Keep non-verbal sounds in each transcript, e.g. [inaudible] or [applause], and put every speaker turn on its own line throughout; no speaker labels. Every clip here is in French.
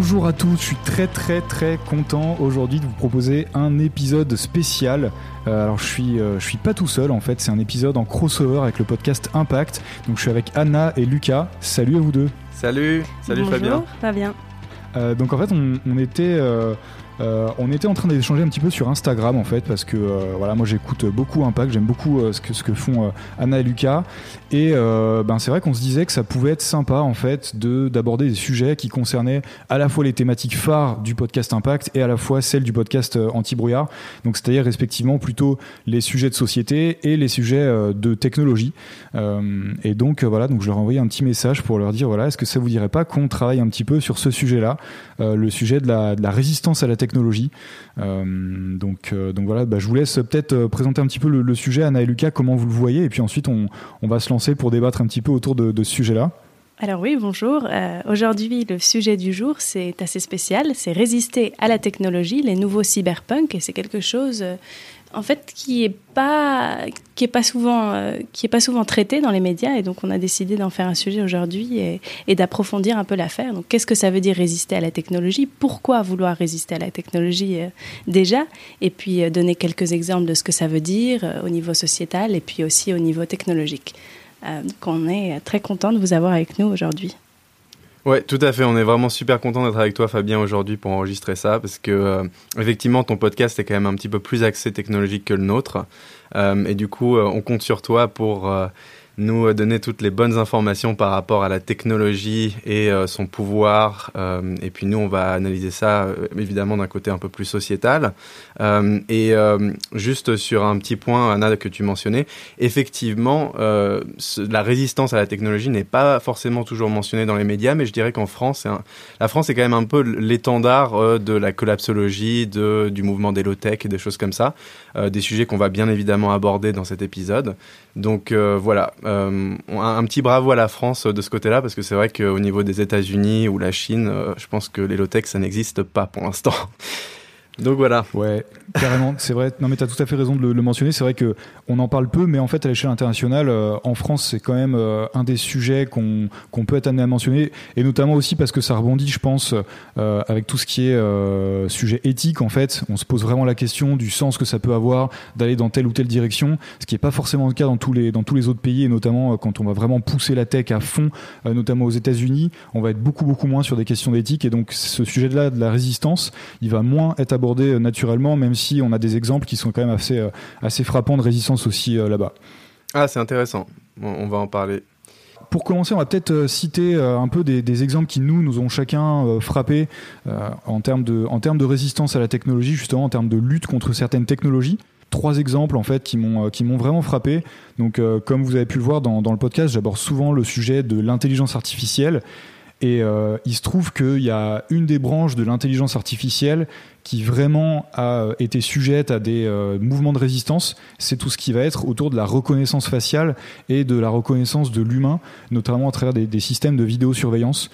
Bonjour à tous, je suis très très très content aujourd'hui de vous proposer un épisode spécial. Euh, alors je suis, euh, je suis pas tout seul en fait, c'est un épisode en crossover avec le podcast Impact. Donc je suis avec Anna et Lucas. Salut à vous deux.
Salut, salut
Bonjour,
Fabien.
Fabien.
Euh, donc en fait on, on était euh, on était en train d'échanger un petit peu sur Instagram en fait parce que euh, voilà moi j'écoute beaucoup Impact, j'aime beaucoup euh, ce que ce que font Anna et Lucas et ben c'est vrai qu'on se disait que ça pouvait être sympa en fait de d'aborder des sujets qui concernaient à la fois les thématiques phares du podcast Impact et à la fois celles du podcast Anti-brouillard. Donc c'est-à-dire respectivement plutôt les sujets de société et les sujets de technologie. Et donc voilà, donc je leur ai envoyé un petit message pour leur dire voilà, est-ce que ça vous dirait pas qu'on travaille un petit peu sur ce sujet-là, euh, le sujet de la, de la résistance à la technologie. Euh, donc euh, donc voilà, bah, je vous laisse peut-être euh, présenter un petit peu le, sujet, Anna et Lucas, comment vous le voyez, et puis ensuite on, va se lancer pour débattre un petit peu autour de, ce sujet-là.
Alors oui, bonjour. Aujourd'hui, le sujet du jour, c'est assez spécial. C'est résister à la technologie, les nouveaux cyberpunk, et c'est quelque chose, en fait, qui est pas qui est pas souvent euh, qui est pas souvent traité dans les médias, et donc on a décidé d'en faire un sujet aujourd'hui et, d'approfondir un peu l'affaire. Donc, qu'est-ce que ça veut dire résister à la technologie? Pourquoi vouloir résister à la technologie euh, déjà? Et puis euh, donner quelques exemples de ce que ça veut dire au niveau sociétal et puis aussi au niveau technologique. Donc on est très content de vous avoir avec nous aujourd'hui.
Ouais, tout à fait. On est vraiment super content d'être avec toi, Fabien, aujourd'hui pour enregistrer ça, parce que euh, effectivement, ton podcast est quand même un petit peu plus axé technologique que le nôtre, Euh, et du coup, euh, on compte sur toi pour nous donner toutes les bonnes informations par rapport à la technologie et euh, son pouvoir. Euh, et puis nous, on va analyser ça euh, évidemment d'un côté un peu plus sociétal. Euh, et euh, juste sur un petit point, Anna, que tu mentionnais, effectivement, euh, la résistance à la technologie n'est pas forcément toujours mentionnée dans les médias, mais je dirais qu'en France, la France est quand même un peu l'étendard euh, de la collapsologie, de, du mouvement des low-tech et des choses comme ça, euh, des sujets qu'on va bien évidemment aborder dans cet épisode. Donc euh, voilà, euh, un, petit bravo à la France euh, de ce côté-là, parce que c'est vrai qu'au niveau des États-Unis ou la Chine, euh, je pense que les low-tech, ça n'existe pas pour l'instant. [laughs] Donc voilà.
Ouais, carrément, c'est vrai. Non, mais tu as tout à fait raison de le, mentionner. C'est vrai que on en parle peu, mais en fait, à l'échelle internationale, euh, en France, c'est quand même euh, un des sujets qu'on qu'on peut être amené à mentionner, et notamment aussi parce que ça rebondit, je pense, euh, avec tout ce qui est sujet éthique. En fait, on se pose vraiment la question du sens que ça peut avoir d'aller dans telle ou telle direction, ce qui n'est pas forcément le cas dans tous les dans tous les autres pays, et notamment quand on va vraiment pousser la tech à fond, notamment aux États-Unis, on va être beaucoup beaucoup moins sur des questions d'éthique, et donc ce sujet-là de la résistance, il va moins être abordé euh, naturellement, même si on a des exemples qui sont quand même assez, euh, assez frappants de résistance aussi euh, là-bas.
Ah, c'est intéressant. On va en parler.
Pour commencer, on va peut-être citer un peu des, des exemples qui nous, nous ont chacun frappé euh, en, termes de, en termes de résistance à la technologie, justement en termes de lutte contre certaines technologies. Trois exemples en fait qui m'ont qui m'ont vraiment frappé. Donc, euh, comme vous avez pu le voir dans, dans le podcast, j'aborde souvent le sujet de l'intelligence artificielle. Et euh, il se trouve qu'il y a une des branches de l'intelligence artificielle qui vraiment a euh, été sujette à des euh, mouvements de résistance, c'est tout ce qui va être autour de la reconnaissance faciale et de la reconnaissance de l'humain, notamment à travers des, des systèmes de vidéosurveillance.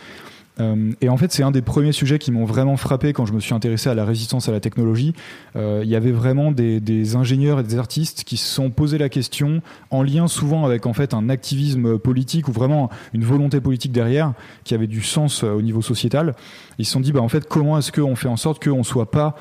Euh, et en fait, c'est un des premiers sujets qui m'ont vraiment frappé quand je me suis intéressé à la résistance à la technologie. Euh, il y avait vraiment des, ingénieurs et des artistes qui se sont posé la question, en lien souvent avec en fait un activisme politique ou vraiment une volonté politique derrière, qui avait du sens euh, au niveau sociétal. Ils se sont dit, bah, en fait, comment est-ce qu'on fait en sorte qu'on ne soit pas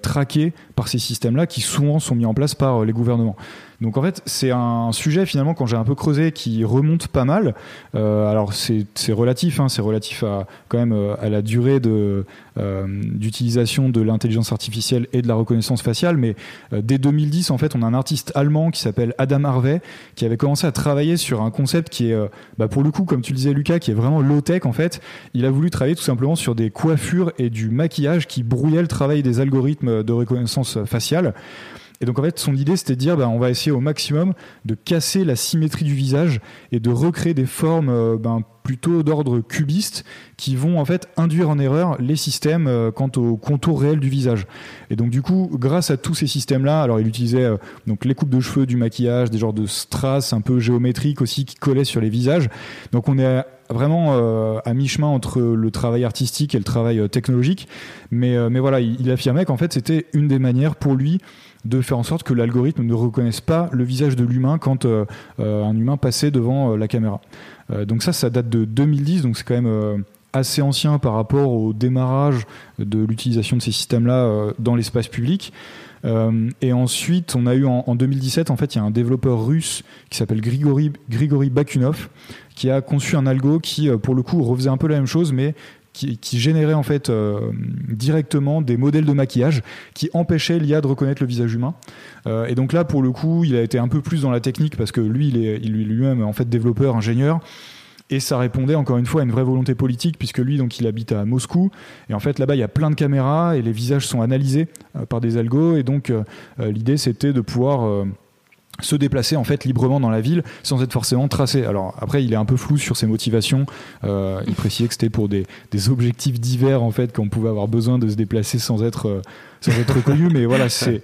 traqué par ces systèmes-là qui souvent sont mis en place par les gouvernements? Donc en fait, c'est un sujet finalement quand j'ai un peu creusé qui remonte pas mal. Euh, alors c'est relatif, hein, c'est relatif à quand même euh, à la durée de euh, d'utilisation de l'intelligence artificielle et de la reconnaissance faciale. Mais euh, dès 2010, en fait, on a un artiste allemand qui s'appelle Adam Harvey qui avait commencé à travailler sur un concept qui est, euh, bah, pour le coup, comme tu le disais Lucas, qui est vraiment low tech en fait. Il a voulu travailler tout simplement sur des coiffures et du maquillage qui brouillaient le travail des algorithmes de reconnaissance faciale. Et donc en fait, son idée, c'était de dire, bah, on va essayer au maximum de casser la symétrie du visage et de recréer des formes euh, ben, plutôt d'ordre cubiste qui vont en fait induire en erreur les systèmes euh, quant au contour réel du visage. Et donc du coup, grâce à tous ces systèmes-là, alors il utilisait euh, donc les coupes de cheveux, du maquillage, des genres de strass un peu géométriques aussi qui collaient sur les visages. Donc on est vraiment à mi-chemin entre le travail artistique et le travail technologique. Mais, mais voilà, il, il affirmait qu'en fait c'était une des manières pour lui de faire en sorte que l'algorithme ne reconnaisse pas le visage de l'humain quand euh, euh, un humain passait devant euh, la caméra. Donc ça, ça date de 2010, donc c'est quand même assez ancien par rapport au démarrage de l'utilisation de ces systèmes-là dans l'espace public. et ensuite, on a eu en, 2017, en fait, il y a un développeur russe qui s'appelle Grigory, Grigory Bakunov qui a conçu un algo qui, pour le coup, refaisait un peu la même chose, mais qui, générait en fait euh, directement des modèles de maquillage qui empêchaient l'IA de reconnaître le visage humain. Euh, et donc là, pour le coup, il a été un peu plus dans la technique parce que lui, il est lui-même en fait développeur, ingénieur. Et ça répondait encore une fois à une vraie volonté politique, puisque lui, donc, il habite à Moscou. Et en fait, là-bas, il y a plein de caméras et les visages sont analysés euh, par des algos. Et donc, l'idée, c'était de pouvoir se déplacer en fait librement dans la ville sans être forcément tracé. Alors après, il est un peu flou sur ses motivations. Euh, il précisait que c'était pour des, des, objectifs divers en fait qu'on pouvait avoir besoin de se déplacer sans être euh, sans être reconnu. Mais voilà, c'est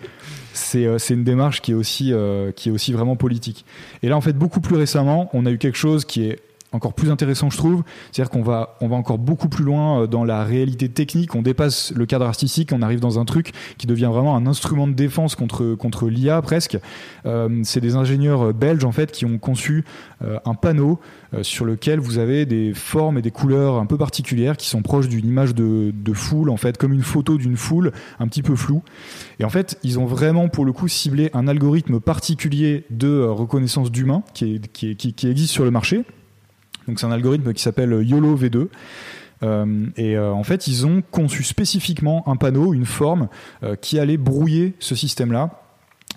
c'est euh, une démarche qui est aussi qui est aussi vraiment politique. Et là, en fait, beaucoup plus récemment, on a eu quelque chose qui est encore plus intéressant, je trouve. C'est-à-dire qu'on va, on va encore beaucoup plus loin euh, dans la réalité technique. On dépasse le cadre artistique. On arrive dans un truc qui devient vraiment un instrument de défense contre, contre l'IA presque. Euh, c'est des ingénieurs belges en fait qui ont conçu euh, un panneau sur lequel vous avez des formes et des couleurs un peu particulières qui sont proches d'une image de, de, foule en fait, comme une photo d'une foule un petit peu floue. Et en fait, ils ont vraiment pour le coup ciblé un algorithme particulier de reconnaissance d'humains qui existe sur le marché donc c'est un algorithme qui s'appelle YOLO V2. Euh, et euh, en fait, ils ont conçu spécifiquement un panneau, une forme euh, qui allait brouiller ce système-là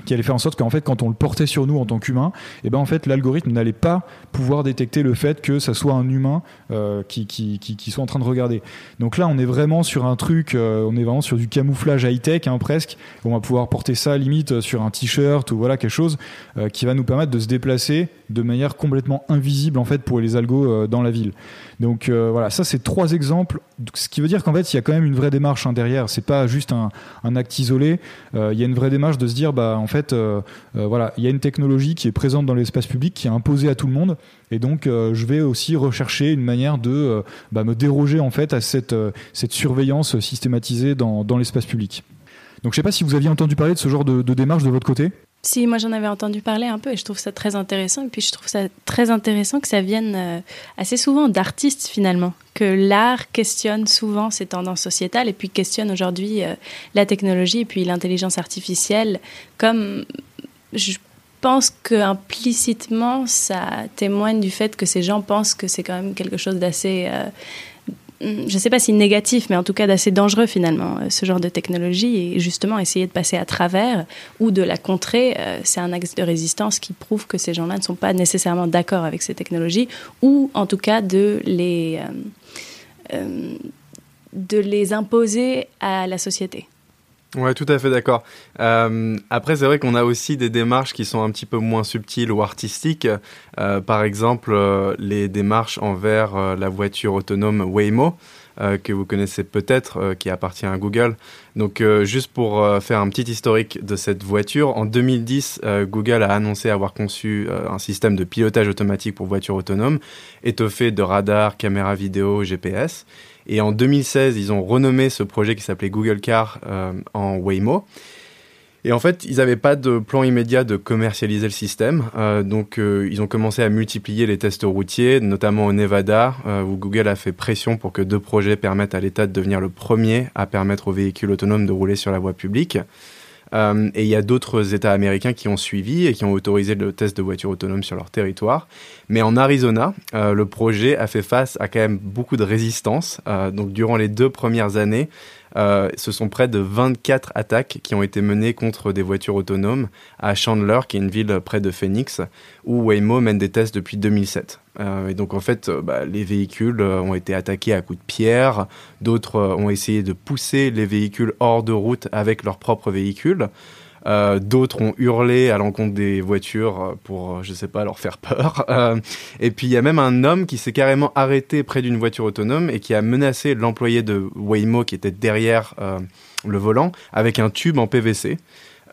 qui allait faire en sorte qu'en fait quand on le portait sur nous en tant qu'humain et eh ben en fait l'algorithme n'allait pas pouvoir détecter le fait que ça soit un humain euh, qui, qui, qui, soit en train de regarder. Donc là on est vraiment sur un truc euh, on est vraiment sur du camouflage high tech hein, presque. On va pouvoir porter ça limite sur un t-shirt ou voilà quelque chose euh, qui va nous permettre de se déplacer de manière complètement invisible en fait pour les algos dans la ville donc voilà ça c'est trois exemples ce qui veut dire qu'en fait il y a quand même une vraie démarche hein, derrière c'est pas juste un, acte isolé il y a une vraie démarche de se dire bah en fait, euh, euh, voilà, il y a une technologie qui est présente dans l'espace public, qui est imposée à tout le monde, et donc euh, je vais aussi rechercher une manière de bah, me déroger en fait à cette, surveillance systématisée dans, l'espace public. Donc je ne sais pas si vous aviez entendu parler de ce genre de démarche de votre côté.
Si, moi j'en avais entendu parler un peu et je trouve ça très intéressant. Et puis je trouve ça très intéressant que ça vienne euh, assez souvent d'artistes finalement, que l'art questionne souvent ces tendances sociétales et puis questionne aujourd'hui euh, la technologie et puis l'intelligence artificielle comme je pense que implicitement ça témoigne du fait que ces gens pensent que c'est quand même quelque chose d'assez euh, je ne sais pas si négatif, mais en tout cas d'assez dangereux finalement, euh, ce genre de technologie. Et justement, essayer de passer à travers ou de la contrer, euh, c'est un axe de résistance qui prouve que ces gens-là ne sont pas nécessairement d'accord avec ces technologies, ou en tout cas de les, euh, de les imposer à la société.
Ouais, tout à fait d'accord. Euh, après, c'est vrai qu'on a aussi des démarches qui sont un petit peu moins subtiles ou artistiques. Euh, par exemple, euh, les démarches envers la voiture autonome Waymo, que vous connaissez peut-être, qui appartient à Google. Donc, juste pour faire un petit historique de cette voiture, en 2010, Google a annoncé avoir conçu un système de pilotage automatique pour voitures autonomes, étoffé de radars, caméras vidéo, GPS. Et en 2016, ils ont renommé ce projet qui s'appelait Google Car euh, en Waymo. Et en fait, ils n'avaient pas de plan immédiat de commercialiser le système. Euh, donc, euh, ils ont commencé à multiplier les tests routiers, notamment au Nevada, où Google a fait pression pour que deux projets permettent à l'État de devenir le premier à permettre aux véhicules autonomes de rouler sur la voie publique. Euh, et il y a d'autres États américains qui ont suivi et qui ont autorisé le test de voitures autonomes sur leur territoire. Mais en Arizona, euh, le projet a fait face à quand même beaucoup de résistance. Euh, donc durant les deux premières années, euh, ce sont près de 24 attaques qui ont été menées contre des voitures autonomes à Chandler, qui est une ville près de Phoenix, où Waymo mène des tests depuis 2007. Euh, et donc en fait, euh, bah, les véhicules ont été attaqués à coups de pierre, d'autres ont essayé de pousser les véhicules hors de route avec leurs propres véhicules. Euh, d'autres ont hurlé à l'encontre des voitures euh, pour, euh, je sais pas, leur faire peur. [laughs] et puis il y a même un homme qui s'est carrément arrêté près d'une voiture autonome et qui a menacé l'employé de Waymo qui était derrière le volant avec un tube en PVC.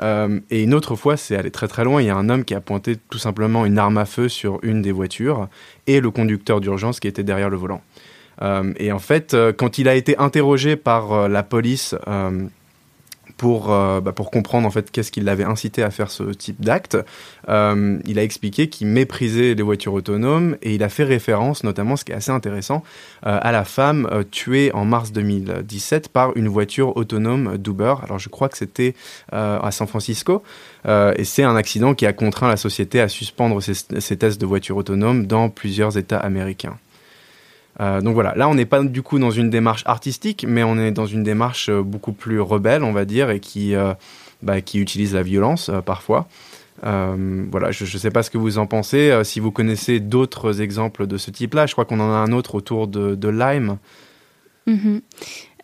et une autre fois, c'est allé très très loin. Il y a un homme qui a pointé tout simplement une arme à feu sur une des voitures et le conducteur d'urgence qui était derrière le volant. et en fait, quand il a été interrogé par la police pour, euh, bah, pour comprendre en fait qu'est-ce qui l'avait incité à faire ce type d'acte. Euh, il a expliqué qu'il méprisait les voitures autonomes et il a fait référence notamment, ce qui est assez intéressant, euh, à la femme tuée en mars 2017 par une voiture autonome d'Uber. Alors je crois que c'était à San Francisco et c'est un accident qui a contraint la société à suspendre ses, ses tests de voitures autonomes dans plusieurs États américains. Euh, donc voilà, là on n'est pas du coup dans une démarche artistique, mais on est dans une démarche euh, beaucoup plus rebelle, on va dire, et qui, euh, bah, qui utilise la violence euh, parfois. Voilà, je ne sais pas ce que vous en pensez. Si vous connaissez d'autres exemples de ce type-là, je crois qu'on en a un autre autour de, de Lyme.
Mhm.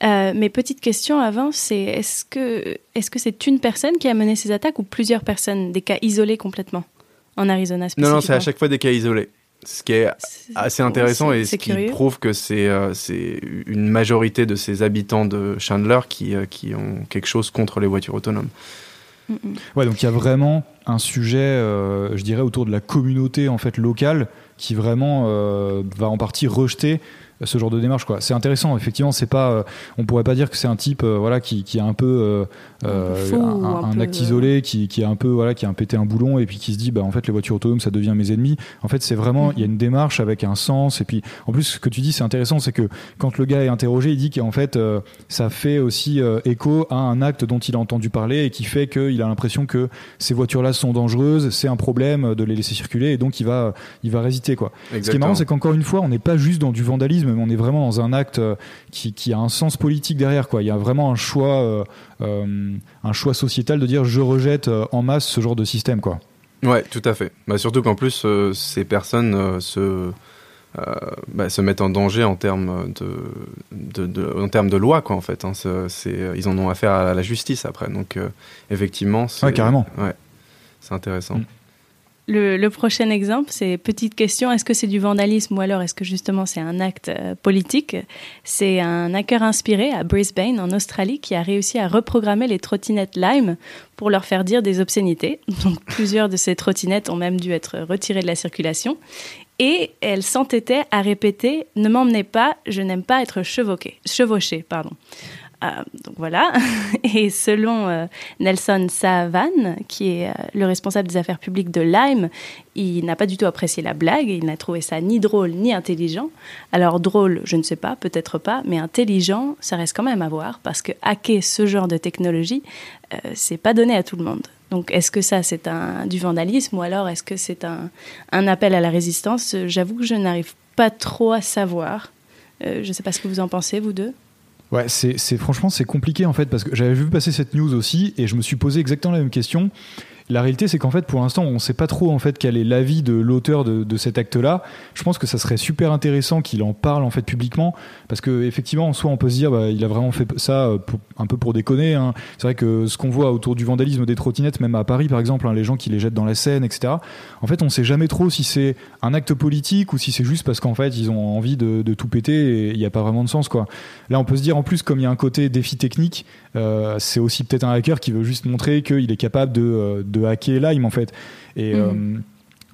Euh, mes petites questions avant, c'est est-ce que est-ce que c'est une personne qui a mené ces attaques ou plusieurs personnes, des cas isolés complètement en Arizona
Non, non, c'est à chaque fois des cas isolés. Ce qui est assez intéressant et ce qui
curieux.
prouve que c'est euh, c'est une majorité de ces habitants de Chandler qui, euh, qui ont quelque chose contre les voitures autonomes.
Mm.
Ouais, donc il y a vraiment un sujet, euh, je dirais, autour de la communauté en fait locale qui vraiment euh, va en partie rejeter ce genre de démarche quoi. C'est intéressant effectivement, c'est pas euh, on pourrait pas dire que c'est un type euh, voilà qui, qui a un peu euh,
Un peu,
acte isolé qui, qui a un peu voilà qui a un pété un boulon et puis qui se dit bah en fait les voitures autonomes ça devient mes ennemis. En fait, c'est vraiment il y a une démarche avec un sens et puis en plus ce que tu dis c'est intéressant c'est que quand le gars est interrogé, il dit qu'en fait euh, ça fait aussi euh, écho à un acte dont il a entendu parler et qui fait qu'il a l'impression que ces voitures-là sont dangereuses, c'est un problème de les laisser circuler et donc il va, il va résister quoi. Ce qui est marrant, c'est qu'encore une fois, on n'est pas juste dans du vandalisme, mais on est vraiment dans un acte euh, qui, qui a un sens politique derrière quoi. Il y a vraiment un choix, euh, euh, un choix sociétal de dire je rejette euh, en masse ce genre de système quoi.
Ouais, tout à fait. Bah, surtout qu'en plus, euh, ces personnes euh, se, euh, bah, se mettent en danger en termes de, de, de- en termes de loi, quoi, en fait. hein. C'est, ils en ont affaire à la justice après. Donc, euh, effectivement, c'est,
Ouais, carrément.
Ouais, c'est intéressant.
Mm.
Le, prochain exemple, c'est petite question est-ce que c'est du vandalisme ou alors est-ce que justement c'est un acte euh, politique? C'est un hacker inspiré à Brisbane, en Australie, qui a réussi à reprogrammer les trottinettes Lime pour leur faire dire des obscénités. [laughs] Donc plusieurs de ces trottinettes ont même dû être retirées de la circulation. Et elles s'entêtaient à répéter Ne m'emmenez pas, je n'aime pas être chevauqué, chevauché. Pardon. Euh, donc voilà. [laughs] Et selon euh, Nelson Savan, qui est euh, le responsable des affaires publiques de Lyme, il n'a pas du tout apprécié la blague, il n'a trouvé ça ni drôle ni intelligent. Alors drôle, je ne sais pas, peut-être pas, mais intelligent, ça reste quand même à voir, parce que hacker ce genre de technologie, c'est pas donné à tout le monde. Donc est-ce que ça c'est un, du vandalisme ou alors est-ce que c'est un, un appel à la résistance? J'avoue que je n'arrive pas trop à savoir. Je ne sais pas ce que vous en pensez, vous deux.
Ouais, c'est franchement c'est compliqué en fait parce que j'avais vu passer cette news aussi et je me suis posé exactement la même question. La réalité, c'est qu'en fait, pour l'instant, on ne sait pas trop en fait quel est l'avis de l'auteur de, cet acte-là. Je pense que ça serait super intéressant qu'il en parle en fait publiquement, parce que effectivement, en soi, on peut se dire, bah, il a vraiment fait ça euh, un peu pour déconner. hein. C'est vrai que ce qu'on voit autour du vandalisme des trottinettes, même à Paris, par exemple, hein, les gens qui les jettent dans la Seine, etc. En fait, on ne sait jamais trop si c'est un acte politique ou si c'est juste parce qu'en fait, ils ont envie de, de tout péter et il n'y a pas vraiment de sens, quoi. Là, on peut se dire en plus, comme il y a un côté défi technique, euh, c'est aussi peut-être un hacker qui veut juste montrer qu'il est capable de, euh, de hacker Lime en fait. Et
Mhm.
euh,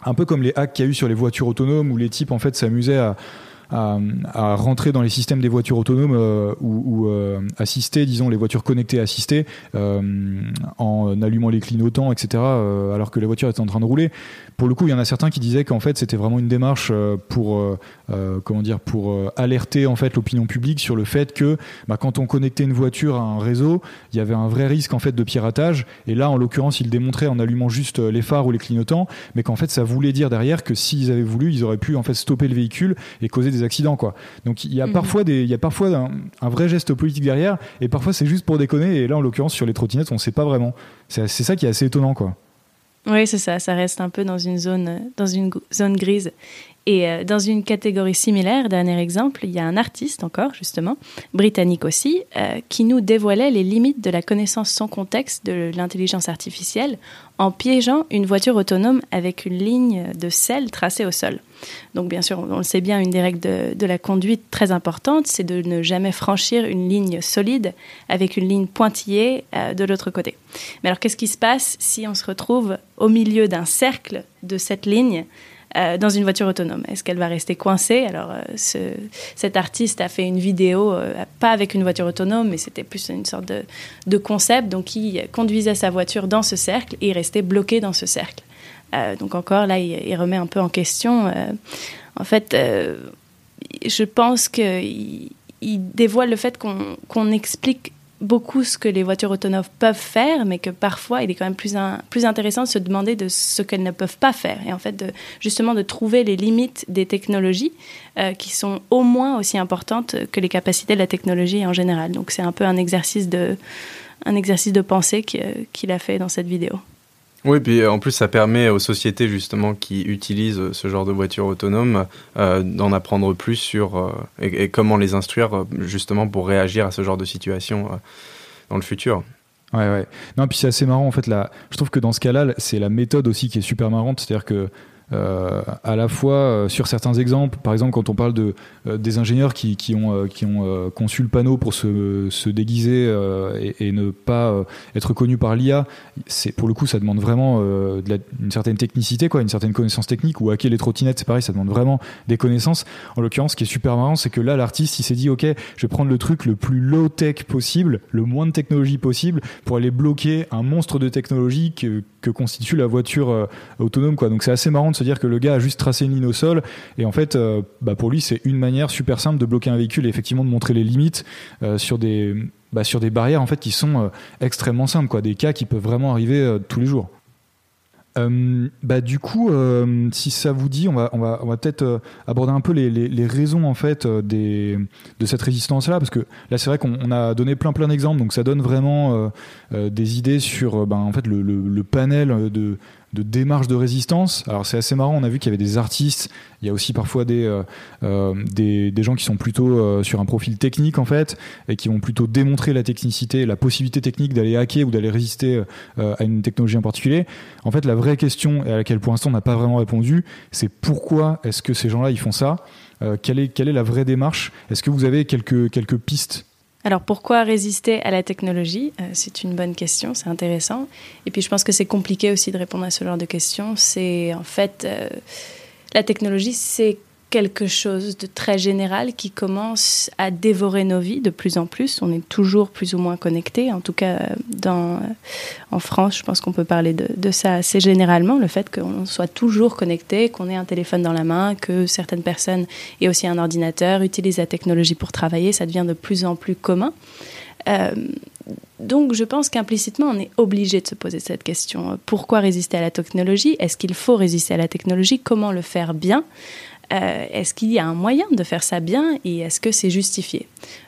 un peu comme les hacks qu'il y a eu sur les voitures autonomes où les types en fait s'amusaient à, à, rentrer dans les systèmes des voitures autonomes euh, ou, ou, euh, assister, disons, les voitures connectées assistées euh, en allumant les clignotants, etc., alors que les voitures étaient en train de rouler. Pour le coup, il y en a certains qui disaient qu'en fait, c'était vraiment une démarche pour, comment dire, pour alerter en fait l'opinion publique sur le fait que bah, quand on connectait une voiture à un réseau, il y avait un vrai risque en fait de piratage. Et là, en l'occurrence, il démontrait en allumant juste les phares ou les clignotants, mais qu'en fait, ça voulait dire derrière que s'ils avaient voulu, ils auraient pu en fait stopper le véhicule et causer des accidents, quoi. Donc il y a
Mhm.
parfois des, il y a parfois un, un vrai geste politique derrière, et parfois c'est juste pour déconner. Et là, en l'occurrence, sur les trottinettes, on sait pas vraiment. C'est c'est ça qui est assez étonnant, quoi.
Oui, c'est ça. Ça reste un peu dans une zone, dans une zone grise. Et euh, dans une catégorie similaire, dernier exemple, il y a un artiste encore, justement, britannique aussi, euh, qui nous dévoilait les limites de la connaissance sans contexte de l'intelligence artificielle en piégeant une voiture autonome avec une ligne de sel tracée au sol. Donc bien sûr, on le sait bien, une des règles de, la conduite très importante, c'est de ne jamais franchir une ligne solide avec une ligne pointillée euh, de l'autre côté. Mais alors qu'est-ce qui se passe si on se retrouve au milieu d'un cercle de cette ligne euh, dans une voiture autonome Est-ce qu'elle va rester coincée? Alors, ce, cet artiste a fait une vidéo, pas avec une voiture autonome, mais c'était plus une sorte de, de, concept. Donc, il conduisait sa voiture dans ce cercle et il restait bloqué dans ce cercle. donc, encore là, il, remet un peu en question. en fait, je pense qu'il il dévoile le fait qu'on explique beaucoup ce que les voitures autonomes peuvent faire, mais que parfois il est quand même plus, plus intéressant de se demander de ce qu'elles ne peuvent pas faire. Et en fait, justement, de trouver les limites des technologies euh, qui sont au moins aussi importantes que les capacités de la technologie en général. Donc c'est un peu un exercice de, un exercice de pensée qu'il a fait dans cette vidéo.
Oui, puis euh, en plus, ça permet aux sociétés justement qui utilisent euh, ce genre de voitures autonomes euh, d'en apprendre plus sur et, comment les instruire justement pour réagir à ce genre de situation dans le futur.
Ouais, ouais. Non, puis c'est assez marrant en fait. Là, je trouve que dans ce cas-là, c'est la méthode aussi qui est super marrante. C'est-à-dire que euh, à la fois euh, sur certains exemples, par exemple quand on parle de, euh, des ingénieurs qui, qui ont, qui ont conçu le panneau pour se, se déguiser et, ne pas être connus par l'IA, c'est pour le coup ça demande vraiment une certaine technicité, quoi, une certaine connaissance technique. Ou hacker les trottinettes, c'est pareil, ça demande vraiment des connaissances. En l'occurrence, ce qui est super marrant, c'est que là l'artiste il s'est dit ok, je vais prendre le truc le plus low tech possible, le moins de technologie possible, pour aller bloquer un monstre de technologie que, que constitue la voiture autonome, quoi. Donc c'est assez marrant c'est-à-dire que le gars a juste tracé une ligne au sol. Et en fait, euh, bah pour lui, c'est une manière super simple de bloquer un véhicule et effectivement de montrer les limites euh, sur des bah, sur des barrières en fait qui sont euh, extrêmement simples, quoi, des cas qui peuvent vraiment arriver tous les jours. bah, du coup, si ça vous dit, on va, on va, on va peut-être aborder un peu les, les, raisons en fait des, de cette résistance-là, parce que là, c'est vrai qu'on a donné plein plein d'exemples, donc ça donne vraiment des idées sur ben, en fait le, le panel de, de démarche de résistance. Alors c'est assez marrant, on a vu qu'il y avait des artistes, il y a aussi parfois des, euh, euh, gens qui sont plutôt euh, sur un profil technique en fait, et qui vont plutôt démontrer la technicité, la possibilité technique d'aller hacker ou d'aller résister à une technologie en particulier. En fait, la vraie question, à laquelle pour l'instant on n'a pas vraiment répondu, c'est pourquoi est-ce que ces gens-là ils font ça? Quelle, est, la vraie démarche? Est-ce que vous avez quelques pistes
alors pourquoi résister à la technologie? Euh, C'est une bonne question, c'est intéressant. Et puis je pense que c'est compliqué aussi de répondre à ce genre de questions. C'est en fait, euh, la technologie, c'est quelque chose de très général qui commence à dévorer nos vies de plus en plus. On est toujours plus ou moins connectés. En tout cas, dans, en France, je pense qu'on peut parler de, ça assez généralement, le fait qu'on soit toujours connecté, qu'on ait un téléphone dans la main, que certaines personnes aient aussi un ordinateur, utilisent la technologie pour travailler, ça devient de plus en plus commun. Euh, donc je pense qu'implicitement, on est obligé de se poser cette question. Pourquoi résister à la technologie? Est-ce qu'il faut résister à la technologie? Comment le faire bien? Euh, est-ce qu'il y a un moyen de faire ça bien et est-ce que c'est justifié?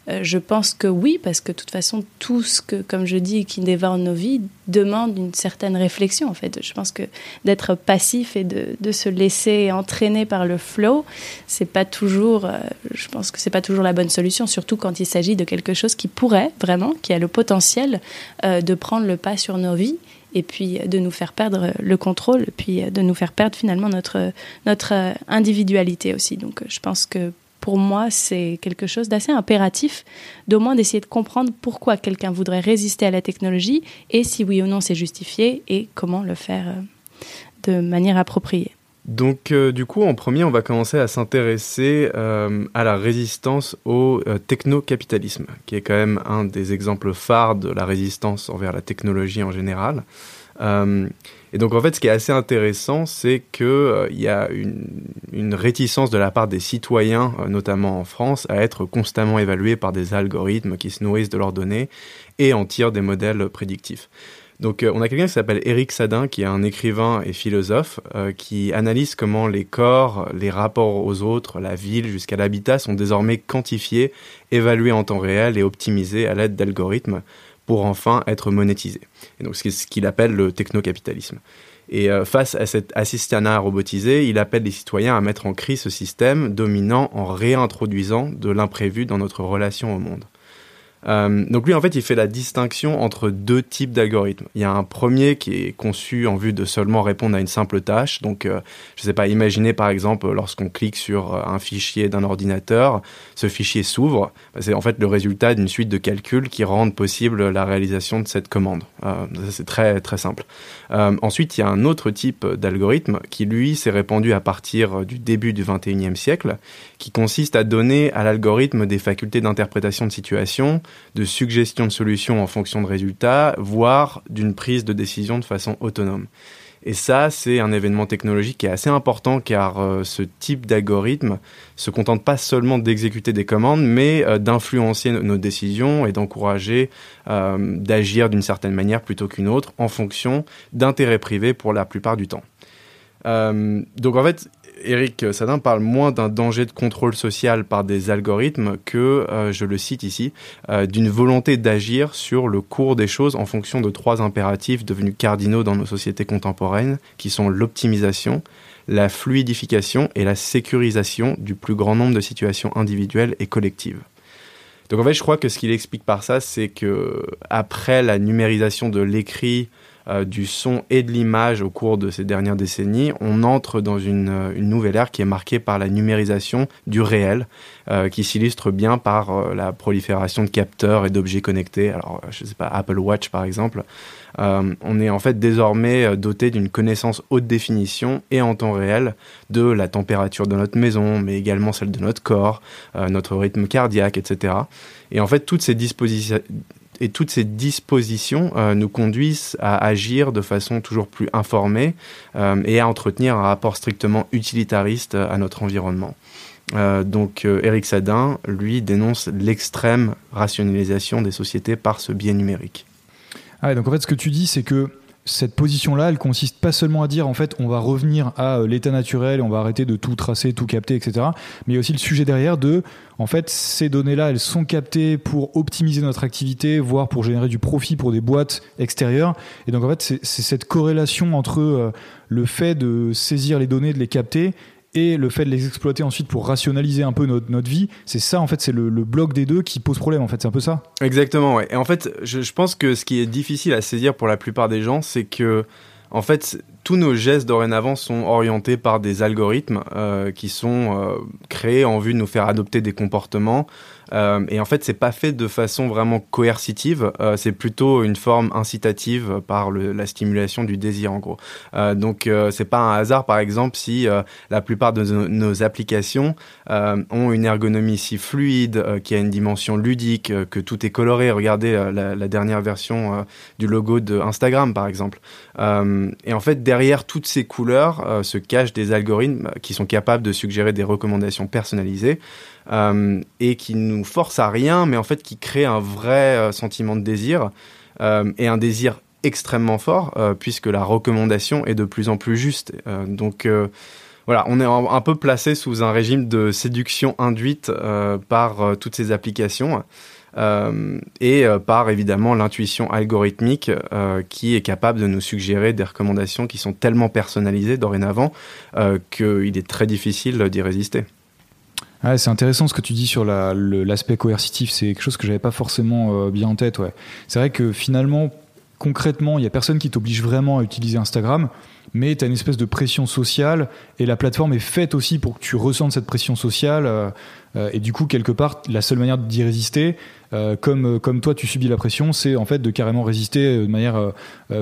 Euh, Je pense que oui, parce que de toute façon, tout ce que, comme je dis, qui dévore nos vies demande une certaine réflexion. En fait, je pense que d'être passif et de, se laisser entraîner par le flow, c'est pas toujours. Euh, je pense que c'est pas toujours la bonne solution, surtout quand il s'agit de quelque chose qui pourrait vraiment, qui a le potentiel de prendre le pas sur nos vies et puis de nous faire perdre le contrôle, puis de nous faire perdre finalement notre, notre individualité aussi. Donc je pense que pour moi, c'est quelque chose d'assez impératif, d'au moins d'essayer de comprendre pourquoi quelqu'un voudrait résister à la technologie et si oui ou non c'est justifié et comment le faire euh, de manière appropriée.
Donc euh, du coup, en premier, on va commencer à s'intéresser euh, à la résistance au euh, techno-capitalisme, qui est quand même un des exemples phares de la résistance envers la technologie en général. et donc en fait, ce qui est assez intéressant, c'est qu'il y a une, une, réticence de la part des citoyens, notamment en France, à être constamment évalués par des algorithmes qui se nourrissent de leurs données et en tirent des modèles prédictifs. Donc euh, on a quelqu'un qui s'appelle Éric Sadin, qui est un écrivain et philosophe, euh, qui analyse comment les corps, les rapports aux autres, la ville jusqu'à l'habitat sont désormais quantifiés, évalués en temps réel et optimisés à l'aide d'algorithmes pour enfin être monétisés. Et donc c'est ce qu'il appelle le technocapitalisme. Et euh, face à cet assistanat robotisé, il appelle les citoyens à mettre en crise ce système dominant en réintroduisant de l'imprévu dans notre relation au monde. Euh, donc lui, en fait, il fait la distinction entre deux types d'algorithmes. Il y a un premier qui est conçu en vue de seulement répondre à une simple tâche. Donc, euh, je ne sais pas, imaginez par exemple lorsqu'on clique sur euh, un fichier d'un ordinateur, ce fichier s'ouvre. Bah, c'est en fait le résultat d'une suite de calculs qui rendent possible la réalisation de cette commande. c'est très très simple. ensuite, il y a un autre type d'algorithme qui lui s'est répandu à partir du début du 21e siècle, qui consiste à donner à l'algorithme des facultés d'interprétation de situation de suggestion de solutions en fonction de résultats, voire d'une prise de décision de façon autonome. Et ça, c'est un événement technologique qui est assez important car euh, ce type d'algorithme se contente pas seulement d'exécuter des commandes, mais euh, d'influencer nos décisions et d'encourager euh, d'agir d'une certaine manière plutôt qu'une autre en fonction d'intérêts privés pour la plupart du temps. donc en fait, Eric Sadin parle moins d'un danger de contrôle social par des algorithmes que, euh, je le cite ici, euh, d'une volonté d'agir sur le cours des choses en fonction de trois impératifs devenus cardinaux dans nos sociétés contemporaines, qui sont l'optimisation, la fluidification et la sécurisation du plus grand nombre de situations individuelles et collectives. Donc en fait, je crois que ce qu'il explique par ça, c'est que après la numérisation de l'écrit, euh, du son et de l'image au cours de ces dernières décennies, on entre dans une, euh, nouvelle ère qui est marquée par la numérisation du réel, euh, qui s'illustre bien par la prolifération de capteurs et d'objets connectés. Alors, je ne sais pas, Apple Watch par exemple. on est en fait désormais doté d'une connaissance haute définition et en temps réel de la température de notre maison, mais également celle de notre corps, notre rythme cardiaque, etc. Et en fait, toutes ces dispositions et toutes ces dispositions euh, nous conduisent à agir de façon toujours plus informée euh, et à entretenir un rapport strictement utilitariste à notre environnement. Euh, donc Eric Sadin, lui, dénonce l'extrême rationalisation des sociétés par ce biais numérique.
Ah donc en fait, ce que tu dis, c'est que cette position-là, elle consiste pas seulement à dire en fait on va revenir à euh, l'état naturel, on va arrêter de tout tracer, tout capter, etc. Mais il y a aussi le sujet derrière de en fait ces données-là, elles sont captées pour optimiser notre activité, voire pour générer du profit pour des boîtes extérieures. Et donc en fait c'est cette corrélation entre euh, le fait de saisir les données, de les capter et le fait de les exploiter ensuite pour rationaliser un peu notre, notre vie, c'est ça en fait, c'est le, bloc des deux qui pose problème en fait, c'est un peu ça.
Exactement, ouais. Et en fait, je, pense que ce qui est difficile à saisir pour la plupart des gens, c'est que en fait, tous nos gestes dorénavant sont orientés par des algorithmes euh, qui sont euh, créés en vue de nous faire adopter des comportements euh, et en fait, c'est pas fait de façon vraiment coercitive. Euh, c'est plutôt une forme incitative par la stimulation du désir, en gros. Euh, donc, euh, c'est pas un hasard, par exemple, si la plupart de nos, applications ont une ergonomie si fluide, qui a une dimension ludique, que tout est coloré. Regardez la, la, dernière version du logo de Instagram, par exemple. et en fait, derrière toutes ces couleurs se cachent des algorithmes qui sont capables de suggérer des recommandations personnalisées. Euh, et qui nous force à rien, mais en fait qui crée un vrai euh, sentiment de désir euh, et un désir extrêmement fort puisque la recommandation est de plus en plus juste. donc voilà, on est un, peu placé sous un régime de séduction induite par toutes ces applications. et par évidemment l'intuition algorithmique qui est capable de nous suggérer des recommandations qui sont tellement personnalisées dorénavant qu'il est très difficile d'y résister
c'est intéressant ce que tu dis sur l'aspect coercitif. C'est quelque chose que j'avais pas forcément euh, bien en tête. Ouais. C'est vrai que finalement, concrètement, il y a personne qui t'oblige vraiment à utiliser Instagram, mais tu as une espèce de pression sociale et la plateforme est faite aussi pour que tu ressentes cette pression sociale. Euh, euh, et du coup, quelque part, la seule manière d'y résister, comme, comme toi tu subis la pression, c'est en fait de carrément résister de manière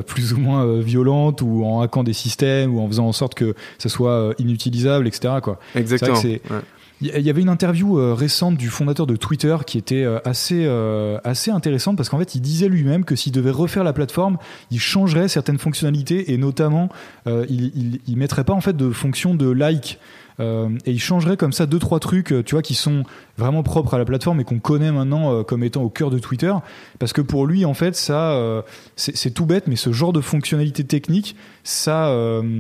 plus ou moins violente ou en hackant des systèmes ou en faisant en sorte que ça soit inutilisable, etc. Quoi.
Exactement.
Il y avait une interview euh, récente du fondateur de Twitter qui était euh, assez, euh, assez intéressante parce qu'en fait, il disait lui-même que s'il devait refaire la plateforme, il changerait certaines fonctionnalités et notamment, il, il, il, mettrait pas en fait de fonction de like. Euh, et il changerait comme ça deux trois trucs, tu vois, qui sont vraiment propres à la plateforme et qu'on connaît maintenant comme étant au cœur de Twitter, parce que pour lui, en fait, ça, c'est tout bête, mais ce genre de fonctionnalité technique, ça,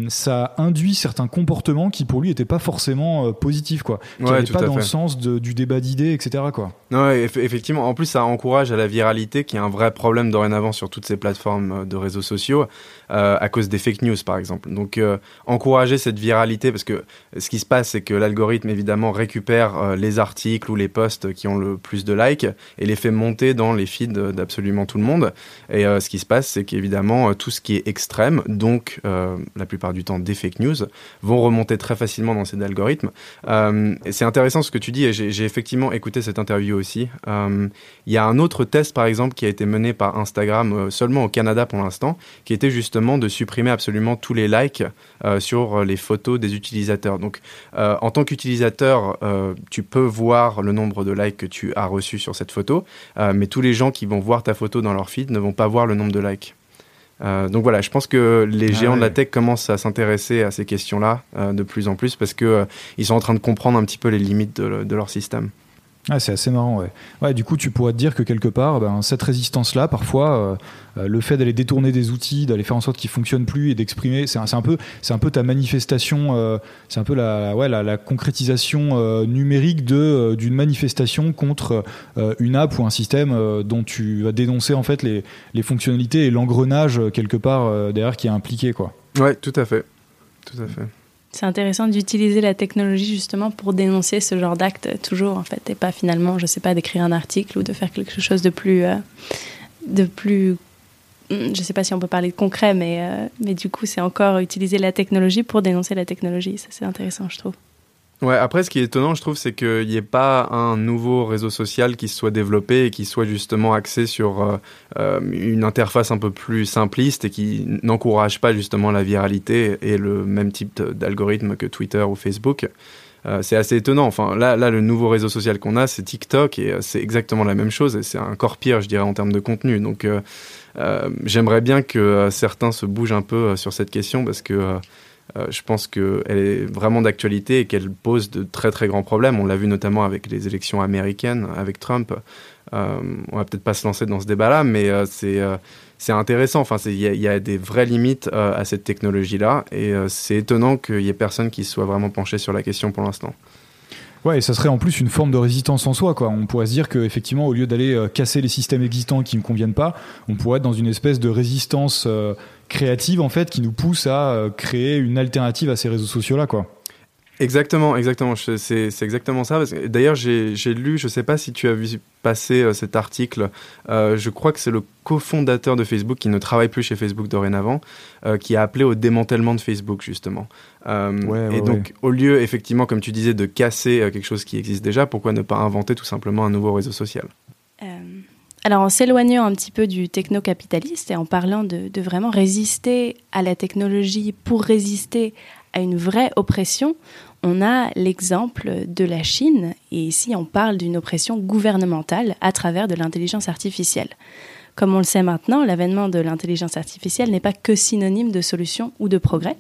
ça induit certains comportements qui pour lui n'étaient pas forcément positifs, quoi. n'allait pas dans le sens du débat d'idées, etc. Quoi.
Non, effectivement. En plus, ça encourage à la viralité, qui est un vrai problème dorénavant sur toutes ces plateformes euh, de réseaux sociaux, euh, à cause des fake news, par exemple. Donc, euh, encourager cette viralité, parce que ce qui se passe, c'est que l'algorithme, évidemment, récupère les articles ou les posts qui ont le plus de likes et les fait monter dans les feeds d'absolument tout le monde. Et ce qui se passe, c'est qu'évidemment, tout ce qui est extrême, donc la plupart du temps des fake news, vont remonter très facilement dans ces algorithmes. c'est intéressant ce que tu dis, et j'ai effectivement écouté cette interview aussi. Euh, il y a un autre test, par exemple, qui a été mené par Instagram euh, seulement au Canada pour l'instant, qui était justement de supprimer absolument tous les likes euh, sur les photos des utilisateurs. Donc, en tant qu'utilisateur, tu peux voir le nombre de likes que tu as reçus sur cette photo, mais tous les gens qui vont voir ta photo dans leur feed ne vont pas voir le nombre de likes. donc voilà, je pense que les ah géants de la tech commencent à s'intéresser à ces questions-là de plus en plus parce que ils sont en train de comprendre un petit peu les limites de leur système.
Ah, c'est assez marrant, ouais. ouais. Du coup, tu pourrais te dire que quelque part, ben, cette résistance-là, parfois, euh, euh, le fait d'aller détourner des outils, d'aller faire en sorte qu'ils fonctionnent plus et d'exprimer, c'est un, un, peu, c'est un peu ta manifestation, euh, c'est un peu la, ouais, la, la concrétisation numérique de d'une manifestation contre une app ou un système dont tu vas dénoncer en fait les, les fonctionnalités et l'engrenage quelque part derrière qui est impliqué, quoi.
Ouais, tout à fait, tout à fait.
C'est intéressant d'utiliser la technologie justement pour dénoncer ce genre d'acte toujours en fait et pas finalement, je sais pas, d'écrire un article ou de faire quelque chose de plus, euh, de plus, hmm, je sais pas si on peut parler de concret, mais euh, mais du coup c'est encore utiliser la technologie pour dénoncer la technologie. Ça c'est intéressant, je trouve.
Ouais, après, ce qui est étonnant, je trouve, c'est qu'il n'y ait pas un nouveau réseau social qui soit développé et qui soit justement axé sur euh, euh, une interface un peu plus simpliste et qui n'encourage pas justement la viralité et le même type d'algorithme que Twitter ou Facebook. Euh, c'est assez étonnant. Enfin, là, là, le nouveau réseau social qu'on a, c'est TikTok et c'est exactement la même chose et c'est encore pire, je dirais, en termes de contenu. Donc, j'aimerais bien que certains se bougent un peu sur cette question parce que euh, je pense qu'elle est vraiment d'actualité et qu'elle pose de très très grands problèmes. On l'a vu notamment avec les élections américaines, avec Trump. Euh, on va peut-être pas se lancer dans ce débat-là, mais euh, c'est c'est intéressant. Enfin, il y, y, a des vraies limites à cette technologie-là, et c'est étonnant qu'il y ait personne qui soit vraiment penché sur la question pour l'instant.
Ouais, et ça serait en plus une forme de résistance en soi. Quoi. On pourrait se dire qu'effectivement, au lieu d'aller euh, casser les systèmes existants qui ne conviennent pas, on pourrait être dans une espèce de résistance euh, créative en fait qui nous pousse à euh, créer une alternative à ces réseaux sociaux-là. quoi.
Exactement, exactement. C'est exactement ça. D'ailleurs, j'ai lu, je ne sais pas si tu as vu passer euh, cet article, euh, je crois que c'est le cofondateur de Facebook qui ne travaille plus chez Facebook dorénavant, euh, qui a appelé au démantèlement de Facebook justement. et donc, au lieu, effectivement, comme tu disais, de casser quelque chose qui existe déjà, pourquoi ne pas inventer tout simplement un nouveau réseau social?
Alors en s'éloignant un petit peu du techno-capitaliste et en parlant de, de, vraiment résister à la technologie pour résister à une vraie oppression, on a l'exemple de la Chine, et ici on parle d'une oppression gouvernementale à travers de l'intelligence artificielle. Comme on le sait maintenant, l'avènement de l'intelligence artificielle n'est pas que synonyme de solution ou de progrès,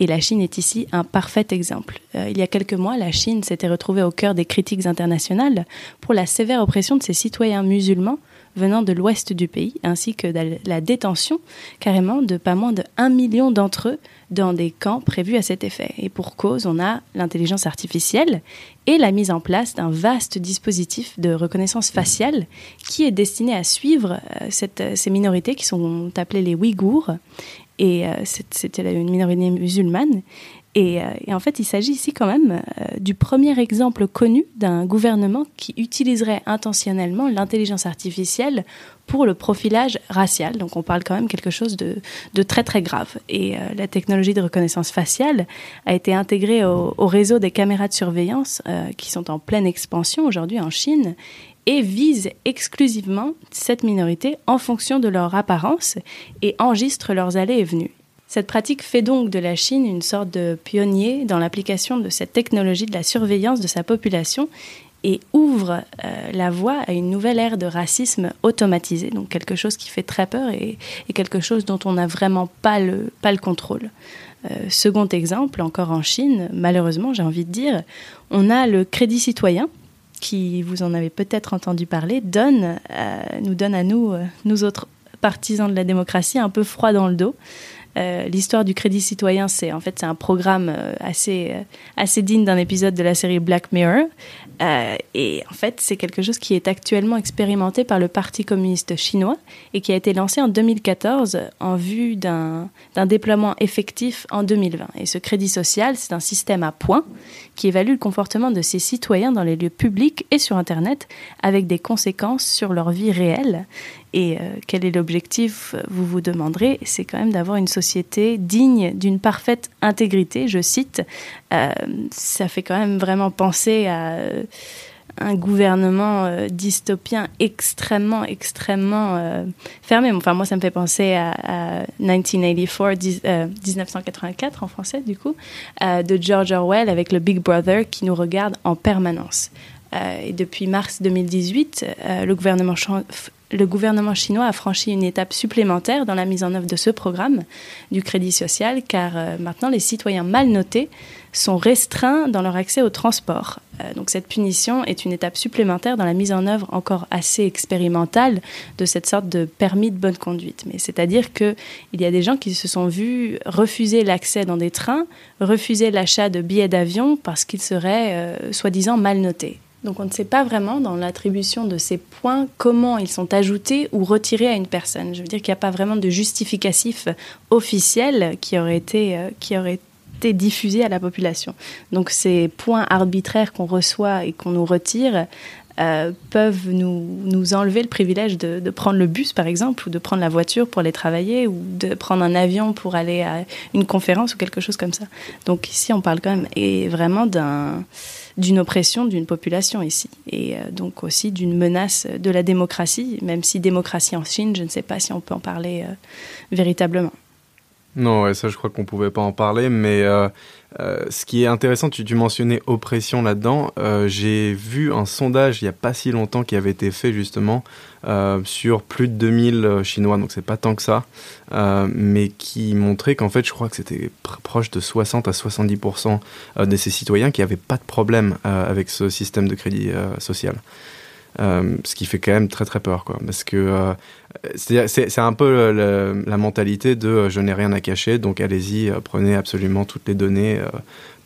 et la Chine est ici un parfait exemple. Euh, il y a quelques mois, la Chine s'était retrouvée au cœur des critiques internationales pour la sévère oppression de ses citoyens musulmans venant de l'ouest du pays, ainsi que la détention carrément de pas moins de 1 million d'entre eux dans des camps prévus à cet effet. Et pour cause, on a l'intelligence artificielle et la mise en place d'un vaste dispositif de reconnaissance faciale qui est destiné à suivre euh, cette, ces minorités qui sont appelées les Ouïghours. Et euh, c'était une minorité musulmane. Et, euh, et, en fait, il s'agit ici quand même du premier exemple connu d'un gouvernement qui utiliserait intentionnellement l'intelligence artificielle pour le profilage racial. Donc on parle quand même quelque chose de, très très grave. Et euh, la technologie de reconnaissance faciale a été intégrée au, réseau des caméras de surveillance euh, qui sont en pleine expansion aujourd'hui en Chine et vise exclusivement cette minorité en fonction de leur apparence et enregistre leurs allées et venues. Cette pratique fait donc de la Chine une sorte de pionnier dans l'application de cette technologie de la surveillance de sa population et ouvre euh, la voie à une nouvelle ère de racisme automatisé, donc quelque chose qui fait très peur et, quelque chose dont on n'a vraiment pas le, pas le contrôle. Euh, second exemple, encore en Chine, malheureusement, j'ai envie de dire, on a le crédit citoyen qui, vous en avez peut-être entendu parler, donne, euh, nous donne à nous, nous autres partisans de la démocratie, un peu froid dans le dos. L'histoire du crédit citoyen, c'est en fait c'est un programme assez assez digne d'un épisode de la série Black Mirror. et en fait, c'est quelque chose qui est actuellement expérimenté par le Parti communiste chinois et qui a été lancé en 2014 en vue d'un déploiement effectif en 2020. Et ce crédit social, c'est un système à points qui évalue le comportement de ses citoyens dans les lieux publics et sur Internet avec des conséquences sur leur vie réelle. Et euh, quel est l'objectif, vous vous demanderez C'est quand même d'avoir une société digne d'une parfaite intégrité, je cite. Euh, ça fait quand même vraiment penser à un gouvernement euh, dystopien extrêmement, extrêmement euh, fermé. Enfin, moi, ça me fait penser à, 1984, 1984 euh, en français, du coup, de George Orwell avec le Big Brother qui nous regarde en permanence. et depuis mars 2018, le gouvernement le gouvernement chinois a franchi une étape supplémentaire dans la mise en œuvre de ce programme du crédit social, car maintenant les citoyens mal notés sont restreints dans leur accès au transport. Euh, donc cette punition est une étape supplémentaire dans la mise en œuvre encore assez expérimentale de cette sorte de permis de bonne conduite. Mais c'est-à-dire qu'il y a des gens qui se sont vus refuser l'accès dans des trains, refuser l'achat de billets d'avion parce qu'ils seraient euh, soi-disant mal notés. Donc on ne sait pas vraiment dans l'attribution de ces points comment ils sont ajoutés ou retirés à une personne. Je veux dire qu'il n'y a pas vraiment de justificatif officiel qui aurait été, euh, qui aurait diffusé à la population. Donc ces points arbitraires qu'on reçoit et qu'on nous retire euh, peuvent nous, nous, enlever le privilège de, prendre le bus, par exemple, ou de prendre la voiture pour aller travailler, ou de prendre un avion pour aller à une conférence ou quelque chose comme ça. Donc ici, on parle quand même et vraiment d'un d'une oppression d'une population ici, et euh, donc aussi d'une menace de la démocratie, même si démocratie en Chine, je ne sais pas si on peut en parler euh, véritablement.
Non, ouais, ça je crois qu'on pouvait pas en parler, mais euh, euh, ce qui est intéressant, tu, mentionnais oppression là-dedans. Euh, j'ai vu un sondage il y a pas si longtemps qui avait été fait justement sur plus de 2000 Chinois, donc c'est pas tant que ça, mais qui montrait qu'en fait, je crois que c'était proche de 60 à 70% de ces citoyens qui avaient pas de problème avec ce système de crédit social. Euh, ce qui fait quand même très très peur, quoi. Parce que euh, c'est un peu la mentalité de euh, je n'ai rien à cacher, donc allez-y, prenez absolument toutes les données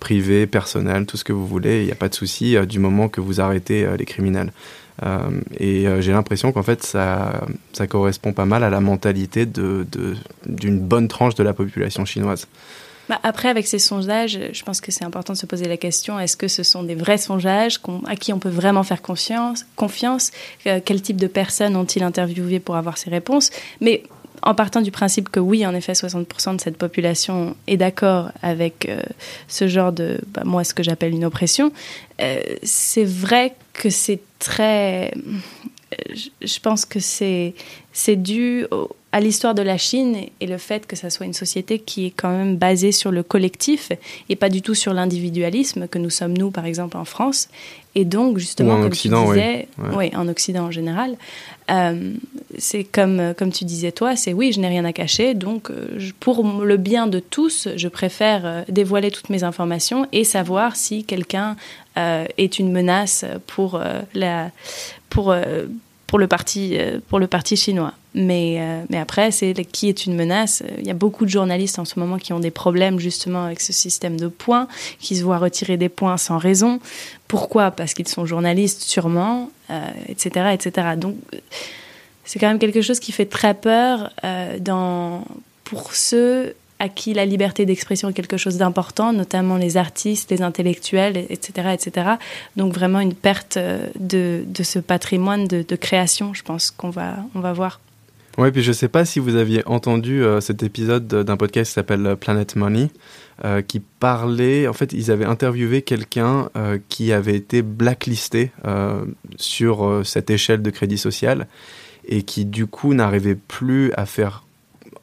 privées, personnelles, tout ce que vous voulez, il n'y a pas de souci du moment que vous arrêtez les criminels. et j'ai l'impression qu'en fait ça, ça correspond pas mal à la mentalité d'une de, bonne tranche de la population chinoise.
Bah, après, avec ces sondages, je pense que c'est important de se poser la question est-ce que ce sont des vrais sondages à qui on peut vraiment faire confiance, confiance? Euh, Quel type de personnes ont-ils interviewé pour avoir ces réponses? Mais en partant du principe que oui, en effet, 60% de cette population est d'accord avec euh, ce genre de, bah, moi, ce que j'appelle une oppression, euh, c'est vrai que c'est très... Je pense que c'est dû au, à l'histoire de la Chine et le fait que ça soit une société qui est quand même basée sur le collectif et pas du tout sur l'individualisme que nous sommes nous par exemple en France. Et donc justement comme tu disais oui. en Occident en général euh, c'est comme comme tu disais toi c'est oui je n'ai rien à cacher donc euh, pour le bien de tous je préfère euh, dévoiler toutes mes informations et savoir si quelqu'un est une menace pour la pour pour le parti pour le parti chinois mais, euh, mais après, c'est qui est une menace. Il y a beaucoup de journalistes en ce moment qui ont des problèmes justement avec ce système de points, qui se voient retirer des points sans raison. Pourquoi? Parce qu'ils sont journalistes, sûrement, etc., euh, etc. Donc, c'est quand même quelque chose qui fait très peur euh, dans, pour ceux à qui la liberté d'expression est quelque chose d'important, notamment les artistes, les intellectuels, etc., etc. Donc vraiment une perte de, de ce patrimoine de, création, je pense qu'on va, on va voir.
Ouais, puis je sais pas si vous aviez entendu euh, cet épisode d'un podcast qui s'appelle euh, Planet Money, euh, qui parlait, en fait, ils avaient interviewé quelqu'un qui avait été blacklisté sur cette échelle de crédit social et qui du coup n'arrivait plus à faire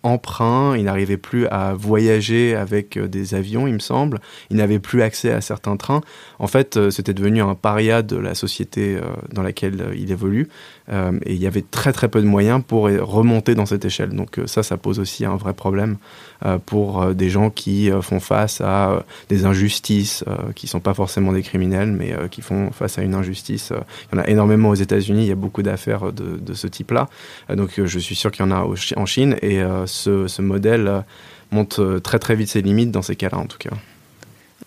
emprunt, il n'arrivait plus à voyager avec des avions, il me semble, il n'avait plus accès à certains trains. En fait, c'était devenu un paria de la société dans laquelle il évolue. Euh, et il y avait très très peu de moyens pour remonter dans cette échelle. Donc euh, ça, ça pose aussi un vrai problème euh, pour des gens qui font face à des injustices, qui sont pas forcément des criminels, mais qui font face à une injustice. Il y en a énormément aux États-Unis. Il y a beaucoup d'affaires de, ce type-là. donc je suis sûr qu'il y en a en Chine. Et ce, modèle montre très très vite ses limites dans ces cas-là en tout cas.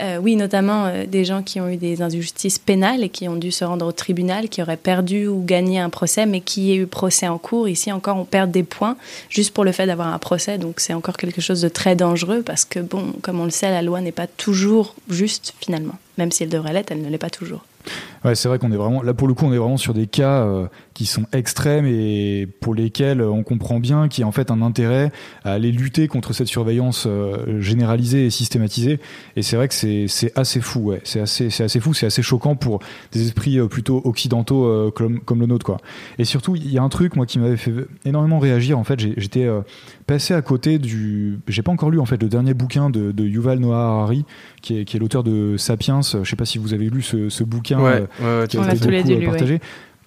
Euh, oui, notamment euh, des gens qui ont eu des injustices pénales et qui ont dû se rendre au tribunal, qui auraient perdu ou gagné un procès, mais qui aient eu procès en cours. Ici encore, on perd des points juste pour le fait d'avoir un procès. Donc c'est encore quelque chose de très dangereux parce que, bon, comme on le sait, la loi n'est pas toujours juste finalement. Même si elle devrait l'être, elle ne l'est pas toujours.
Ouais, c'est vrai qu'on est vraiment là pour le coup, on est vraiment sur des cas euh, qui sont extrêmes et pour lesquels on comprend bien qu'il y a en fait un intérêt à aller lutter contre cette surveillance euh, généralisée et systématisée. Et c'est vrai que c'est assez fou, ouais. C'est assez, c'est assez fou, c'est assez choquant pour des esprits euh, plutôt occidentaux comme, comme, le nôtre, quoi. Et surtout, il y a un truc moi qui m'avait fait énormément réagir. En fait, j'étais passé à côté du, j'ai pas encore lu en fait le dernier bouquin de, de Yuval Noah Harari, qui est, qui est l'auteur de Sapiens. Je sais pas si vous avez lu ce, ce bouquin qui a été beaucoup euh, partagé.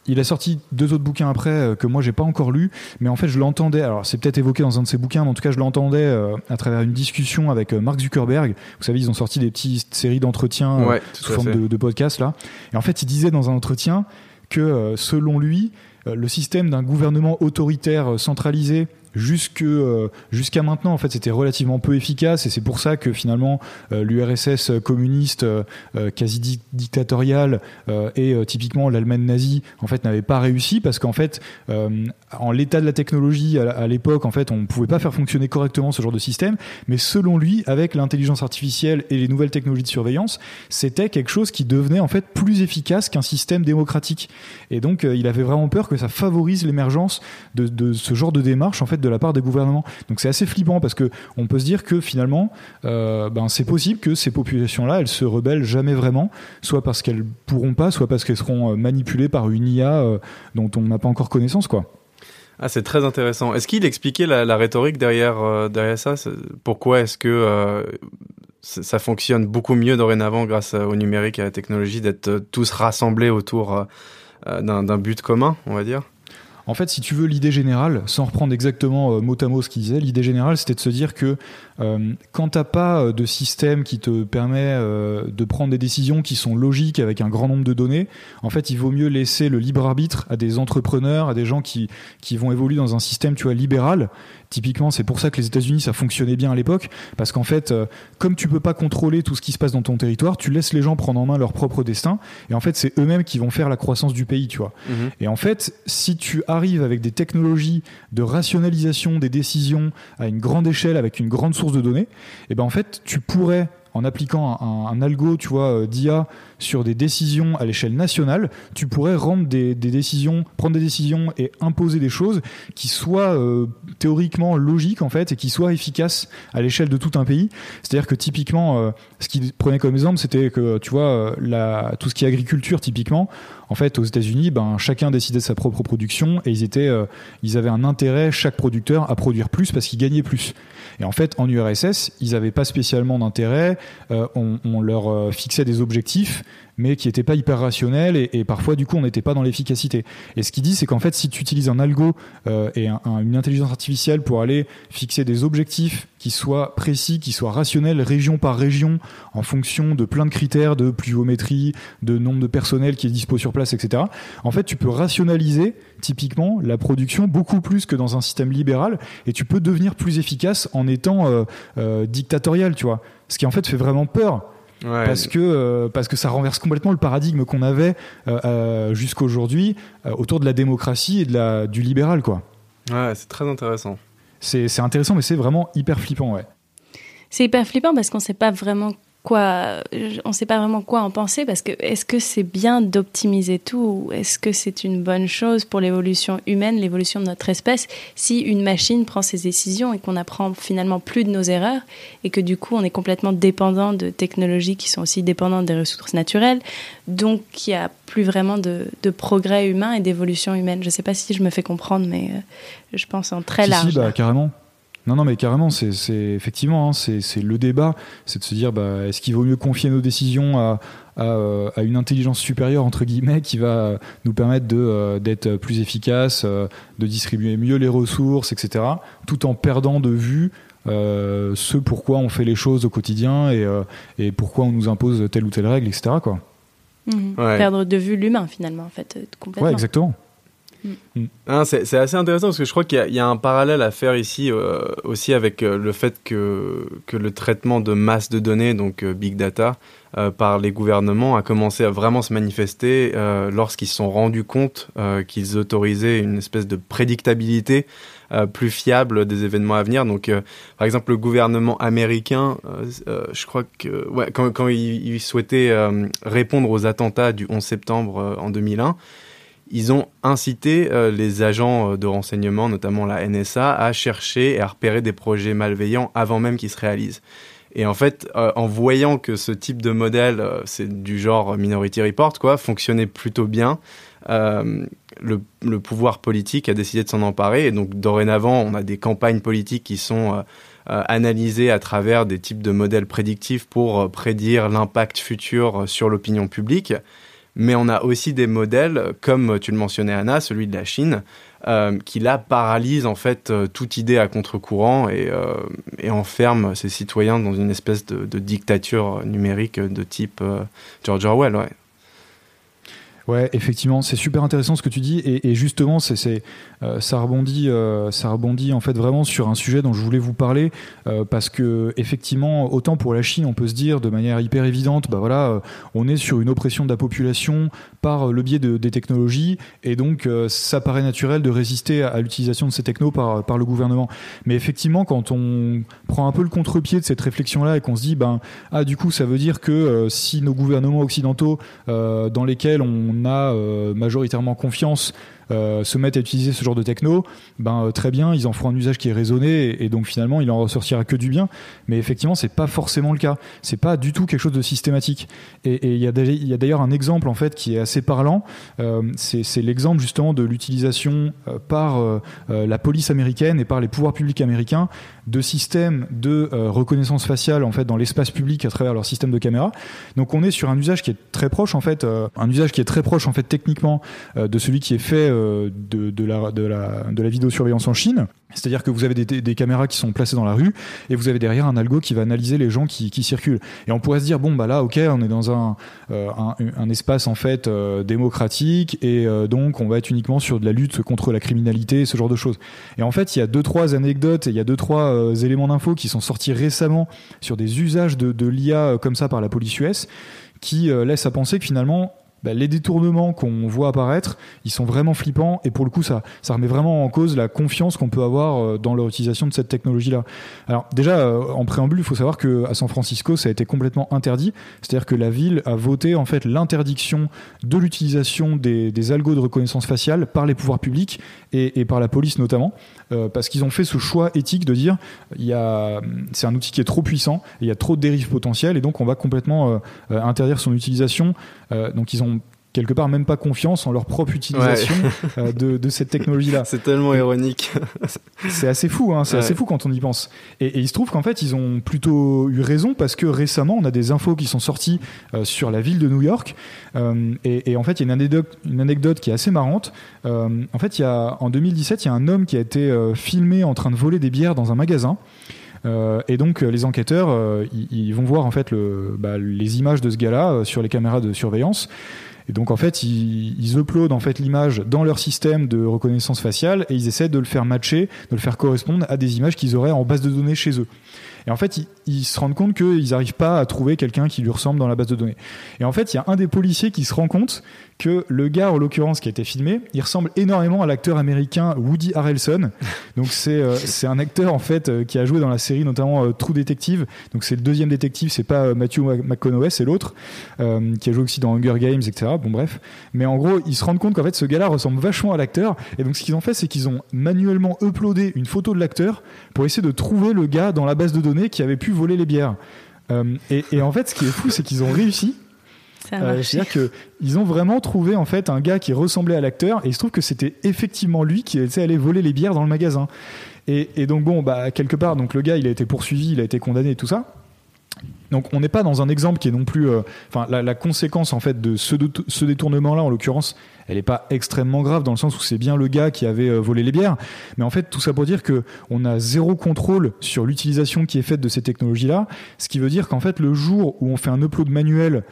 Il a sorti deux autres bouquins après euh, que moi j'ai pas encore lu, mais en fait je l'entendais. Alors c'est peut-être évoqué dans un de ses bouquins, mais en tout cas je l'entendais euh, à travers une discussion avec Mark Zuckerberg. Vous savez, ils ont sorti des petites séries d'entretiens sous forme de, de podcast là. Et en fait, il disait dans un entretien que selon lui, le système d'un gouvernement autoritaire centralisé jusque euh, jusqu'à maintenant en fait c'était relativement peu efficace et c'est pour ça que finalement euh, l'URSS communiste euh, quasi dictatoriale et typiquement l'Allemagne nazie en fait n'avait pas réussi parce qu'en fait en l'état de la technologie à, l'époque en fait on pouvait pas faire fonctionner correctement ce genre de système mais selon lui avec l'intelligence artificielle et les nouvelles technologies de surveillance c'était quelque chose qui devenait en fait plus efficace qu'un système démocratique. Et donc il avait vraiment peur que ça favorise l'émergence de, ce genre de démarche en fait de la part des gouvernements. Donc c'est assez flippant parce que on peut se dire que finalement, euh, ben c'est possible que ces populations-là, elles se rebellent jamais vraiment, soit parce qu'elles pourront pas, soit parce qu'elles seront euh, manipulées par une IA euh, dont on n'a pas encore connaissance, quoi.
Ah, c'est très intéressant. Est-ce qu'il expliquait la, rhétorique derrière, derrière ça? Pourquoi est-ce que ça fonctionne beaucoup mieux dorénavant grâce au numérique et à la technologie d'être tous rassemblés autour d'un but commun, on va dire
en fait, si tu veux l'idée générale, sans reprendre exactement euh, mot à mot ce qu'il disait, l'idée générale, c'était de se dire que euh, quand t'as pas euh, de système qui te permet euh, de prendre des décisions qui sont logiques avec un grand nombre de données, en fait, il vaut mieux laisser le libre arbitre à des entrepreneurs, à des gens qui qui vont évoluer dans un système, tu vois, libéral. Typiquement, c'est pour ça que les États-Unis ça fonctionnait bien à l'époque, parce qu'en fait, comme tu peux pas contrôler tout ce qui se passe dans ton territoire, tu laisses les gens prendre en main leur propre destin, et en fait, c'est eux-mêmes qui vont faire la croissance du pays, tu vois. Mhm. Et en fait, si tu arrives avec des technologies de rationalisation des décisions à une grande échelle, avec une grande source de données, et eh ben en fait, tu pourrais en appliquant un, algo, tu vois, euh, d'IA sur des décisions à l'échelle nationale, tu pourrais rendre des, décisions, prendre des décisions et imposer des choses qui soient euh, théoriquement logiques en fait et qui soient efficaces à l'échelle de tout un pays. C'est-à-dire que typiquement, euh, ce qu'il prenait comme exemple, c'était que tu vois, tout ce qui est agriculture typiquement, en fait, aux États-Unis, ben chacun décidait de sa propre production et ils étaient, ils avaient un intérêt chaque producteur à produire plus parce qu'ils gagnaient plus. Et en fait, en URSS, ils n'avaient pas spécialement d'intérêt. Euh, on, leur euh, fixait des objectifs mais qui n'était pas hyper rationnel et, parfois du coup on n'était pas dans l'efficacité. Et ce qu'il dit c'est qu'en fait si tu utilises un algo euh, et une intelligence artificielle pour aller fixer des objectifs qui soient précis, qui soient rationnels région par région en fonction de plein de critères de pluviométrie, de nombre de personnel qui est dispo sur place, etc. En fait tu peux rationaliser typiquement la production beaucoup plus que dans un système libéral et tu peux devenir plus efficace en étant euh, euh, dictatorial, tu vois. Ce qui en fait fait vraiment peur parce que euh, parce que ça renverse complètement le paradigme qu'on avait euh, euh jusqu'à aujourd'hui euh, autour de la démocratie et de la du libéral quoi.
Ouais, c'est très intéressant.
C'est intéressant mais c'est vraiment hyper flippant ouais.
C'est hyper flippant parce qu'on sait pas vraiment quoi, on ne sait pas vraiment quoi en penser parce que est-ce que c'est bien d'optimiser tout ou est-ce que c'est une bonne chose pour l'évolution humaine, l'évolution de notre espèce, si une machine prend ses décisions et qu'on apprend finalement plus de nos erreurs et que du coup on est complètement dépendant de technologies qui sont aussi dépendantes des ressources naturelles, donc il n'y a plus vraiment de, progrès humain et d'évolution humaine. Je ne sais pas si je me fais comprendre, mais euh, je pense en très large.
Si, bah, carrément. Non, non, mais carrément, c'est effectivement, hein, c'est le débat, c'est de se dire, bah, est-ce qu'il vaut mieux confier nos décisions à, à, une intelligence supérieure entre guillemets qui va nous permettre de euh, d'être plus efficace, euh, de distribuer mieux les ressources, etc., tout en perdant de vue euh, ce pourquoi on fait les choses au quotidien et, et pourquoi on nous impose telle ou telle règle, etc. Quoi.
Mmh. Perdre de vue l'humain finalement, en fait, complètement.
Ouais, exactement.
Mm. Hein, c'est assez intéressant parce que je crois qu'il y, a un parallèle à faire ici euh, aussi avec euh, le fait que, le traitement de masse de données, donc euh, big data, par les gouvernements a commencé à vraiment se manifester lorsqu'ils se sont rendus compte qu'ils autorisaient une espèce de prédictabilité plus fiable des événements à venir. Donc, par exemple, le gouvernement américain, je crois que quand, il souhaitait répondre aux attentats du 11 septembre en 2001, ils ont incité euh, les agents euh, de renseignement, notamment la NSA, à chercher et à repérer des projets malveillants avant même qu'ils se réalisent. Et en fait, euh, en voyant que ce type de modèle, c'est du genre Minority Report, quoi, fonctionnait plutôt bien, le, le, pouvoir politique a décidé de s'en emparer. Et donc, dorénavant, on a des campagnes politiques qui sont analysées à travers des types de modèles prédictifs pour prédire l'impact futur sur l'opinion publique mais on a aussi des modèles, comme tu le mentionnais Anna, celui de la Chine, euh, qui là paralyse en fait euh, toute idée à contre-courant et, euh, enferme ses citoyens dans une espèce de, de dictature numérique de type George Orwell. Ouais.
Ouais, effectivement, c'est super intéressant ce que tu dis. Et, justement, c'est, euh, ça rebondit, euh, ça rebondit en fait vraiment sur un sujet dont je voulais vous parler euh, parce que effectivement, autant pour la Chine, on peut se dire de manière hyper évidente, bah voilà, on est sur une oppression de la population par le biais de, des technologies et donc ça paraît naturel de résister à, l'utilisation de ces technos par par le gouvernement. Mais effectivement, quand on prend un peu le contre-pied de cette réflexion-là et qu'on se dit, ben ah du coup, ça veut dire que si nos gouvernements occidentaux dans lesquels on on a euh, majoritairement confiance euh, se mettent à utiliser ce genre de techno, ben euh, très bien, ils en feront un usage qui est raisonné et, donc finalement il en ressortira que du bien. Mais effectivement, c'est pas forcément le cas. C'est pas du tout quelque chose de systématique. Et il y a d'ailleurs un exemple en fait qui est assez parlant. Euh, c'est l'exemple justement de l'utilisation par la police américaine et par les pouvoirs publics américains de systèmes de reconnaissance faciale en fait dans l'espace public à travers leur système de caméra. Donc on est sur un usage qui est très proche en fait, un usage qui est très proche en fait techniquement de celui qui est fait de, de, la, de, la, de la vidéosurveillance en Chine. C'est-à-dire que vous avez des, caméras qui sont placées dans la rue et vous avez derrière un algo qui va analyser les gens qui, circulent. Et on pourrait se dire bon bah là ok on est dans un, euh, un, espace en fait euh, démocratique et donc on va être uniquement sur de la lutte contre la criminalité ce genre de choses. Et en fait il y a deux trois anecdotes et il y a deux trois éléments d'info qui sont sortis récemment sur des usages de, de l'IA comme ça par la police US qui laissent à penser que finalement bah, les détournements qu'on voit apparaître, ils sont vraiment flippants et pour le coup, ça, remet vraiment en cause la confiance qu'on peut avoir euh, dans l'utilisation de cette technologie-là. Alors déjà, euh, en préambule, il faut savoir que à San Francisco, ça a été complètement interdit, c'est-à-dire que la ville a voté en fait l'interdiction de l'utilisation des, algos de reconnaissance faciale par les pouvoirs publics et par la police notamment, euh, parce qu'ils ont fait ce choix éthique de dire il y a, c'est un outil qui est trop puissant, il y a trop de dérives potentielles et donc on va complètement interdire son utilisation. donc ils ont quelque part même pas confiance en leur propre utilisation euh, de, de, cette technologie-là. [laughs]
C'est tellement ironique.
c'est assez fou, hein, c'est assez fou quand on y pense. Et, et il se trouve qu'en fait, ils ont plutôt eu raison parce que récemment, on a des infos qui sont sorties euh, sur la ville de New York. Euh, et, et, en fait, il y a une anecdote, une anecdote qui est assez marrante. Euh, en fait, il y a, en 2017, il y a un homme qui a été filmé en train de voler des bières dans un magasin. Euh, et donc les enquêteurs, euh, ils, vont voir en fait le, bah, les images de ce gars-là sur les caméras de surveillance. Et donc en fait, ils, uploadent en fait l'image dans leur système de reconnaissance faciale et ils essaient de le faire matcher, de le faire correspondre à des images qu'ils auraient en base de données chez eux. Et en fait, ils, se rendent compte qu'ils n'arrivent pas à trouver quelqu'un qui lui ressemble dans la base de données. Et en fait, il y a un des policiers qui se rend compte que le gars, en l'occurrence, qui a été filmé, il ressemble énormément à l'acteur américain Woody Harrelson. [laughs] Donc c'est euh, c'est un acteur en fait euh, qui a joué dans la série notamment euh, True Detective. Donc c'est le deuxième détective, c'est pas Matthew McConaughey, c'est l'autre qui a joué aussi dans Hunger Games, etc. Bon bref, mais en gros ils se rendent compte qu'en fait ce gars-là ressemble vachement à l'acteur. Et donc ce qu'ils ont fait, c'est qu'ils ont manuellement uploadé une photo de l'acteur pour essayer de trouver le gars dans la base de données qui avait pu voler les bières. et, et en fait, ce qui est fou, c'est qu'ils ont réussi
euh, C'est-à-dire
qu'ils ont vraiment trouvé en fait un gars qui ressemblait à l'acteur et il se trouve que c'était effectivement lui qui était allé voler les bières dans le magasin. Et, et, donc bon, bah quelque part, donc le gars il a été poursuivi, il a été condamné et tout ça. Donc on n'est pas dans un exemple qui est non plus, euh, enfin la, conséquence en fait de ce, de, ce détournement-là en l'occurrence, elle n'est pas extrêmement grave dans le sens où c'est bien le gars qui avait euh, volé les bières, mais en fait tout ça pour dire que on a zéro contrôle sur l'utilisation qui est faite de ces technologies-là, ce qui veut dire qu'en fait le jour où on fait un upload manuel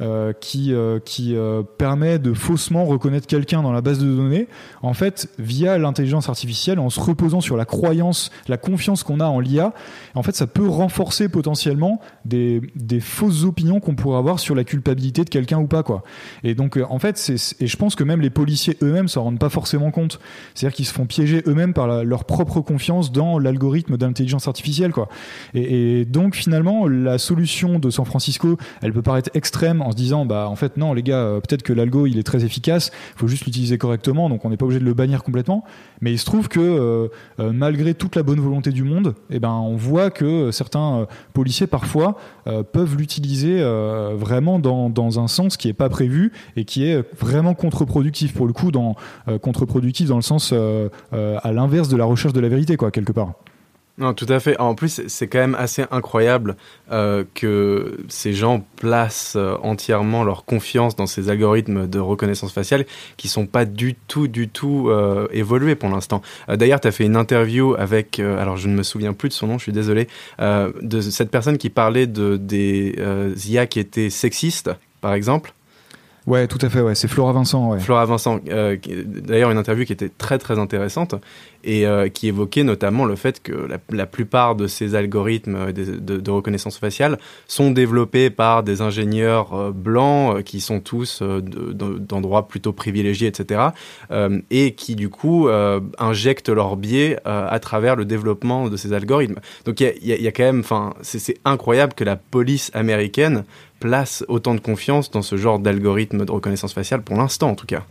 euh, qui, euh, euh, permet de faussement reconnaître quelqu'un dans la base de données, en fait, via l'intelligence artificielle, en se reposant sur la croyance, la confiance qu'on a en l'IA, en fait, ça peut renforcer potentiellement des, fausses opinions qu'on pourrait avoir sur la culpabilité de quelqu'un ou pas, quoi. Et donc, en fait, et je pense que même les policiers eux-mêmes s'en rendent pas forcément compte. C'est-à-dire qu'ils se font piéger eux-mêmes par leur propre confiance dans l'algorithme d'intelligence artificielle, quoi. Et donc, finalement, la solution de San Francisco, elle peut paraître extrême en se disant bah en fait non les gars euh, peut-être que l'algo il est très efficace il faut juste l'utiliser correctement donc on n'est pas obligé de le bannir complètement. Mais il se trouve que euh, euh, malgré toute la bonne volonté du monde eh ben on voit que certains policiers parfois peuvent l'utiliser vraiment dans, dans, un sens qui est pas prévu et qui est vraiment contre-productif pour le coup dans contre-productif dans le sens à l'inverse de la recherche de la vérité quoi quelque part
non, tout à fait. En plus, c'est quand même assez incroyable euh, que ces gens placent euh, entièrement leur confiance dans ces algorithmes de reconnaissance faciale qui sont pas du tout, du tout euh, évolués pour l'instant. D'ailleurs, tu as fait une interview avec, alors je ne me souviens plus de son nom, je suis désolé, de cette personne qui parlait de des IA qui étaient sexistes, par exemple.
Ouais, tout à fait, ouais. c'est Flora Vincent. Ouais.
Flora Vincent, euh, d'ailleurs une interview qui était très très intéressante et euh, qui évoquait notamment le fait que la, plupart de ces algorithmes de, de, reconnaissance faciale sont développés par des ingénieurs euh, blancs euh, qui sont tous euh, d'endroits plutôt privilégiés, etc. et qui du coup injectent leur biais à travers le développement de ces algorithmes. Donc il y, y a, quand même, enfin, c'est incroyable que la police américaine place autant de confiance dans ce genre d'algorithme de reconnaissance faciale pour l'instant en tout cas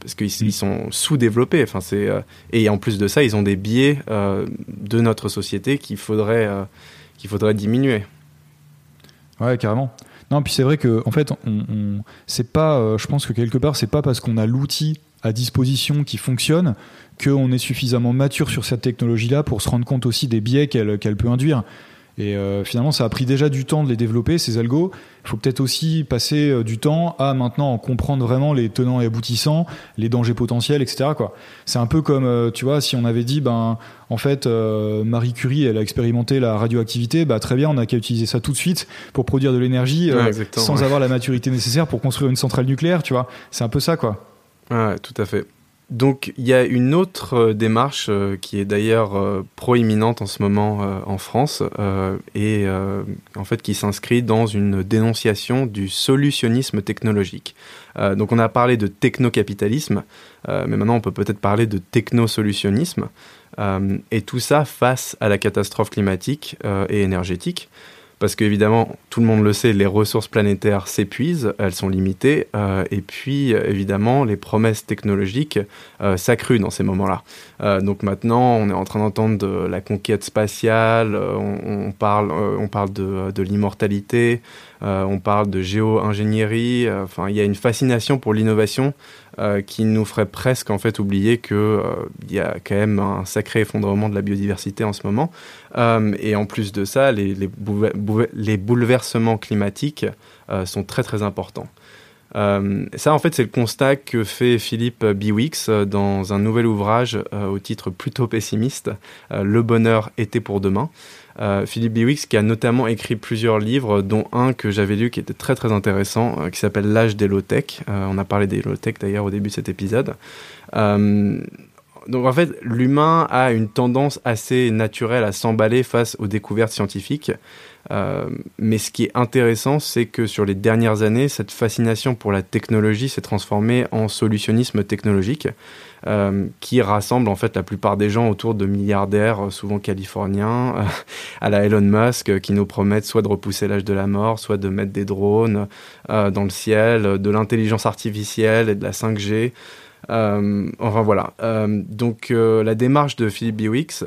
parce qu'ils sont sous-développés. Enfin, euh, et en plus de ça, ils ont des biais euh, de notre société qu'il faudrait euh, qu'il faudrait diminuer.
Ouais, carrément. Non, puis c'est vrai que en fait, c'est pas. Je pense que quelque part, c'est pas parce qu'on a l'outil à disposition qui fonctionne qu'on est suffisamment mature sur cette technologie-là pour se rendre compte aussi des biais qu'elle qu'elle peut induire. Et euh, finalement, ça a pris déjà du temps de les développer, ces algos. Il faut peut-être aussi passer euh, du temps à maintenant en comprendre vraiment les tenants et aboutissants, les dangers potentiels, etc. C'est un peu comme, euh, tu vois, si on avait dit, ben, en fait, Marie Curie, elle a expérimenté la radioactivité, bah très bien, on n'a qu'à utiliser ça tout de suite pour produire de l'énergie
ouais,
sans
ouais.
avoir la maturité nécessaire pour construire une centrale nucléaire, tu vois. C'est un peu ça, quoi.
Ouais, tout à fait. Donc il y a une autre euh, démarche euh, qui est d'ailleurs euh, proéminente en ce moment en France et en fait qui s'inscrit dans une dénonciation du solutionnisme technologique. donc on a parlé de technocapitalisme, mais maintenant on peut peut-être parler de technosolutionnisme et tout ça face à la catastrophe climatique et énergétique parce qu'évidemment, tout le monde le sait, les ressources planétaires s'épuisent, elles sont limitées, euh, et puis évidemment, les promesses technologiques euh, s'accruent dans ces moments-là. Euh, donc maintenant, on est en train d'entendre de la conquête spatiale, on, on parle, on parle de, de l'immortalité, on parle de géo-ingénierie, enfin, il y a une fascination pour l'innovation euh, qui nous ferait presque en fait oublier que euh, il y a quand même un sacré effondrement de la biodiversité en ce moment. Euh, et en plus de ça, les, bouleversements climatiques euh, sont très très importants. Euh, ça, en fait, c'est le constat que fait Philippe Biwix dans un nouvel ouvrage euh, au titre plutôt pessimiste, euh, Le bonheur était pour demain. Euh, Philippe Biwix qui a notamment écrit plusieurs livres, dont un que j'avais lu qui était très très intéressant, euh, qui s'appelle L'âge des low-tech. Euh, on a parlé des low-tech d'ailleurs au début de cet épisode. Donc en fait, l'humain a une tendance assez naturelle à s'emballer face aux découvertes scientifiques. Euh, mais ce qui est intéressant, c'est que sur les dernières années, cette fascination pour la technologie s'est transformée en solutionnisme technologique, euh, qui rassemble en fait la plupart des gens autour de milliardaires, euh, souvent californiens, à la Elon Musk, qui nous promettent soit de repousser l'âge de la mort, soit de mettre des drones dans le ciel, de l'intelligence artificielle et de la 5G. Euh, enfin voilà. Euh, donc euh, la démarche de Philippe Biwix,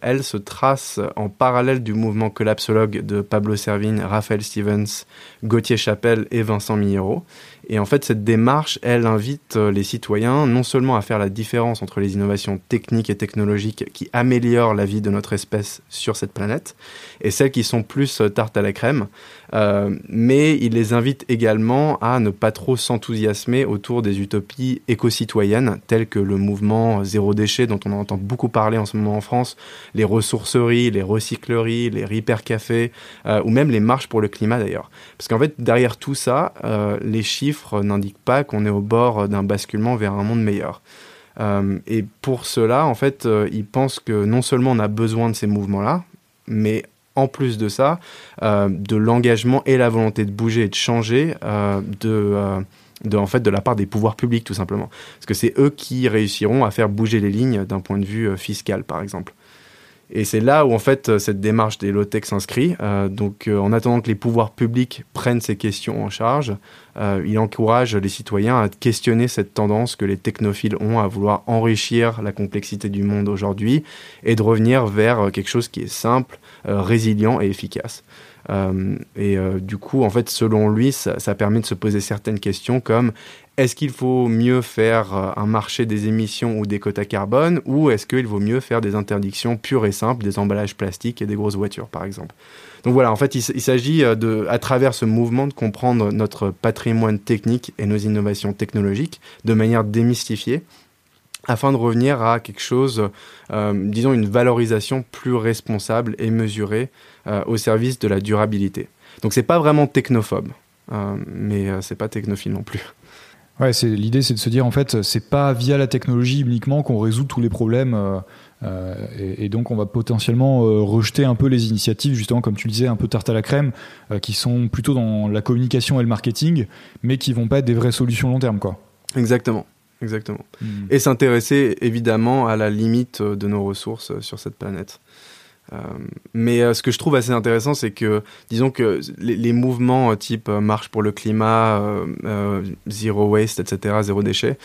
elle se trace en parallèle du mouvement collapsologue de Pablo Servigne, Raphaël Stevens, Gauthier Chapelle et Vincent Millero. Et en fait, cette démarche, elle invite les citoyens non seulement à faire la différence entre les innovations techniques et technologiques qui améliorent la vie de notre espèce sur cette planète et celles qui sont plus tarte à la crème, euh, mais il les invite également à ne pas trop s'enthousiasmer autour des utopies écosystémiques citoyennes, telles que le mouvement zéro déchet, dont on entend beaucoup parler en ce moment en France, les ressourceries, les recycleries, les repair cafés, ou même les marches pour le climat d'ailleurs. Parce qu'en fait, derrière tout ça, les chiffres n'indiquent pas qu'on est au bord d'un basculement vers un monde meilleur. et pour cela, en fait, ils pensent que non seulement on a besoin de ces mouvements-là, mais en plus de ça, euh, de l'engagement et la volonté de bouger et de changer euh, de, euh, de, en fait, de la part des pouvoirs publics, tout simplement. Parce que c'est eux qui réussiront à faire bouger les lignes d'un point de vue fiscal, par exemple. Et c'est là où en fait cette démarche des low-tech s'inscrit. Euh, donc euh, en attendant que les pouvoirs publics prennent ces questions en charge, euh, il encourage les citoyens à questionner cette tendance que les technophiles ont à vouloir enrichir la complexité du monde aujourd'hui et de revenir vers quelque chose qui est simple, résilient et efficace. Et du coup, en fait, selon lui, ça, permet de se poser certaines questions comme est-ce qu'il faut mieux faire euh, un marché des émissions ou des quotas carbone ou est-ce qu'il vaut mieux faire des interdictions pures et simples des emballages plastiques et des grosses voitures par exemple? Donc voilà, en fait, il, s'agit euh, de, à travers ce mouvement de comprendre notre patrimoine technique et nos innovations technologiques de manière démystifiée afin de revenir à quelque chose, euh, disons une valorisation plus responsable et mesurée au service de la durabilité. Donc c'est pas vraiment technophobe, mais c'est pas technophile non plus.
Ouais, c'est l'idée, c'est de se dire en fait, c'est pas via la technologie uniquement qu'on résout tous les problèmes, euh, euh, et, donc on va potentiellement euh, rejeter un peu les initiatives, justement comme tu le disais, un peu tarte à la crème, qui sont plutôt dans la communication et le marketing, mais qui vont pas être des vraies solutions long terme, quoi.
Exactement, exactement. Hmm. Et s'intéresser évidemment à la limite de nos ressources sur cette planète. Euh, mais euh, ce que je trouve assez intéressant, c'est que, disons que les, mouvements euh, type marche pour le climat, zéro waste, etc., zéro déchet,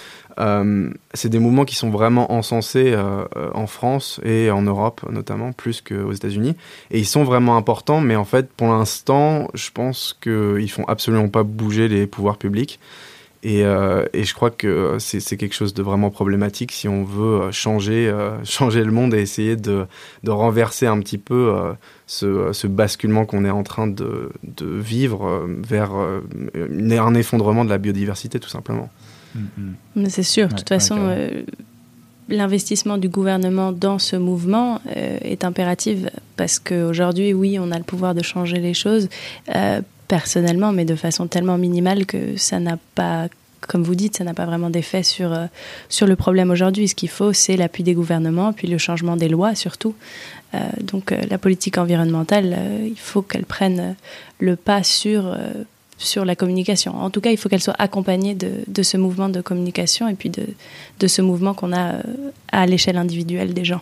c'est des mouvements qui sont vraiment encensés en France et en Europe notamment, plus qu'aux États-Unis. Et ils sont vraiment importants, mais en fait, pour l'instant, je pense qu'ils font absolument pas bouger les pouvoirs publics. Et, euh, et, je crois que c'est quelque chose de vraiment problématique si on veut euh, changer, euh, [laughs] changer le monde et essayer de, de renverser un petit peu ce, ce, basculement qu'on est en train de, de vivre vers un effondrement de la biodiversité, tout simplement.
Mm-hmm. C'est sûr, de toute façon, l'investissement du gouvernement dans ce mouvement est impératif parce qu'aujourd'hui, oui, on a le pouvoir de changer les choses personnellement, mais de façon tellement minimale que ça n'a pas, comme vous dites, ça n'a pas vraiment d'effet sur, euh, sur le problème aujourd'hui. Ce qu'il faut, c'est l'appui des gouvernements, puis le changement des lois surtout. Euh, donc euh, la politique environnementale, il faut qu'elle prenne le pas sur, sur la communication. En tout cas, il faut qu'elle soit accompagnée de, de, ce mouvement de communication et puis de, de ce mouvement qu'on a à l'échelle individuelle des gens.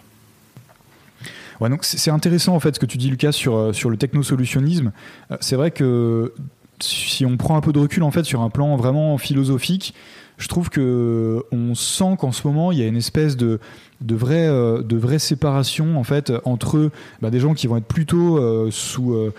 Donc c'est intéressant en fait ce que tu dis Lucas sur, euh, sur le technosolutionnisme. Euh, c'est vrai que si on prend un peu de recul en fait sur un plan vraiment philosophique, je trouve que on sent qu'en ce moment il y a une espèce de de vraies euh, de vraies séparations en fait entre bah, des gens qui vont être plutôt euh, sous euh,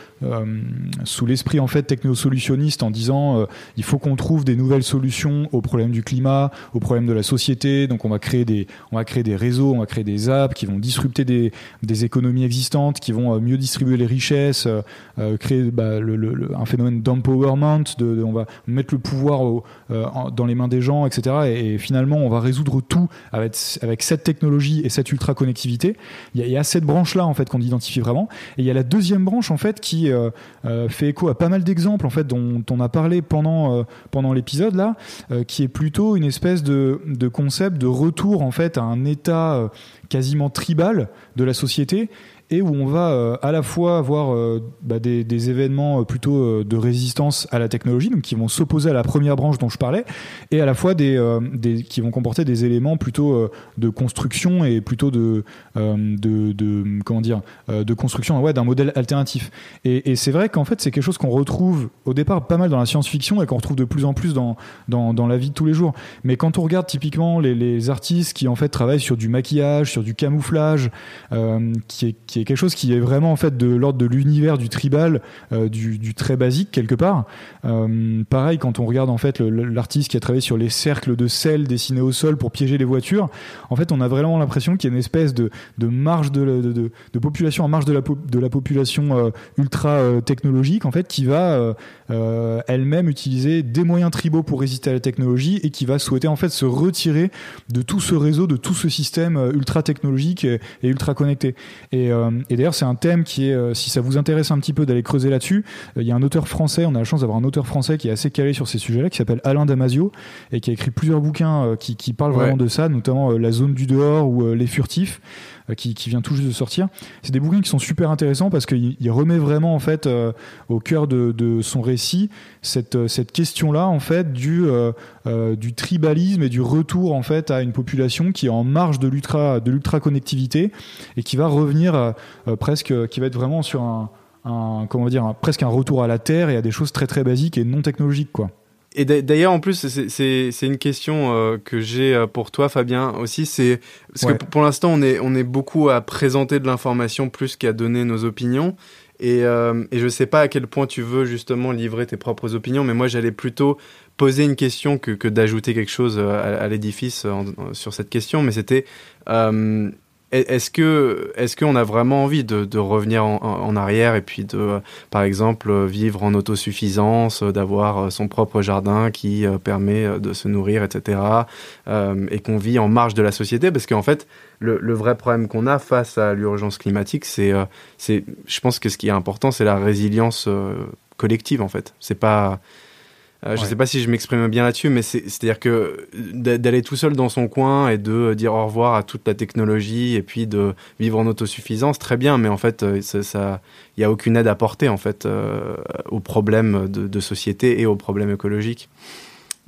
sous l'esprit en fait technosolutionniste en disant il faut qu'on trouve des nouvelles solutions aux problèmes du climat aux problèmes de la société. Donc on va créer des on va créer des réseaux on va créer des apps qui vont disrupter des, des économies existantes qui vont mieux distribuer les richesses créer bah, un phénomène d'empowerment de, on va mettre le pouvoir dans les mains des gens etc et, et, finalement on va résoudre tout avec avec cette technologie et cette ultra connectivité. Il y, a, cette branche là en fait qu'on identifie vraiment. Et il y a la deuxième branche en fait qui euh, euh, fait écho à pas mal d'exemples en fait dont, on a parlé pendant euh, pendant l'épisode là, qui est plutôt une espèce de, de, concept de retour en fait à un état quasiment tribal de la société et où on va euh, à la fois avoir euh, bah, des, événements euh, plutôt de résistance à la technologie, donc qui vont s'opposer à la première branche dont je parlais, et à la fois des, qui vont comporter des éléments plutôt de construction et plutôt de, comment dire de construction ouais, d'un modèle alternatif. Et, c'est vrai qu'en fait c'est quelque chose qu'on retrouve au départ pas mal dans la science-fiction et qu'on retrouve de plus en plus dans, dans, la vie de tous les jours. Mais quand on regarde typiquement les, artistes qui en fait travaillent sur du maquillage, sur du camouflage, qui est est quelque chose qui est vraiment en fait de l'ordre de l'univers du tribal, euh, du, très basique quelque part. Euh, pareil, quand on regarde en fait l'artiste qui a travaillé sur les cercles de sel dessinés au sol pour piéger les voitures, en fait, on a vraiment l'impression qu'il y a une espèce de, de marge de, de, population en marge de la, de la population euh, ultra technologique, en fait, qui va elle-même utiliser des moyens tribaux pour résister à la technologie et qui va souhaiter en fait se retirer de tout ce réseau, de tout ce système ultra technologique et, ultra connecté. Et d'ailleurs, c'est un thème qui est, si ça vous intéresse un petit peu d'aller creuser là-dessus, il y a un auteur français, on a la chance d'avoir un auteur français qui est assez calé sur ces sujets-là, qui s'appelle Alain Damasio, et qui a écrit plusieurs bouquins euh, qui, qui, parlent vraiment de ça, notamment euh, La zone du dehors ou euh, Les furtifs. Qui, qui, vient tout juste de sortir. C'est des bouquins qui sont super intéressants parce qu'il remet vraiment en fait au cœur de, son récit cette, cette question-là en fait du, euh, du tribalisme et du retour en fait à une population qui est en marge de l'ultra de l'ultra connectivité et qui va revenir presque, qui va être vraiment sur un, un comment dire, presque un retour à la terre et à des choses très très basiques et non technologiques quoi.
Et d'ailleurs, en plus, c'est une question euh, que j'ai euh, pour toi, Fabien, aussi. C'est parce que pour l'instant, on est, on est beaucoup à présenter de l'information plus qu'à donner nos opinions. Et, euh, et je ne sais pas à quel point tu veux justement livrer tes propres opinions, mais moi, j'allais plutôt poser une question que, que d'ajouter quelque chose à, à l'édifice sur cette question. Mais c'était est-ce que est-ce qu'on a vraiment envie de, revenir en, arrière et puis de par exemple vivre en autosuffisance, d'avoir son propre jardin qui euh, permet de se nourrir, etc. Euh, et qu'on vit en marge de la société? Parce qu'en fait le, le, vrai problème qu'on a face à l'urgence climatique, c'est euh, c'est je pense que ce qui est important, c'est la résilience euh, collective en fait. C'est pas euh, je ne sais pas si je m'exprime bien là-dessus, mais c'est-à-dire que d'aller tout seul dans son coin et de dire au revoir à toute la technologie et puis de vivre en autosuffisance, très bien, mais en fait, euh, ça, il n'y a aucune aide à porter en fait euh, aux problèmes de, de, société et aux problèmes écologiques.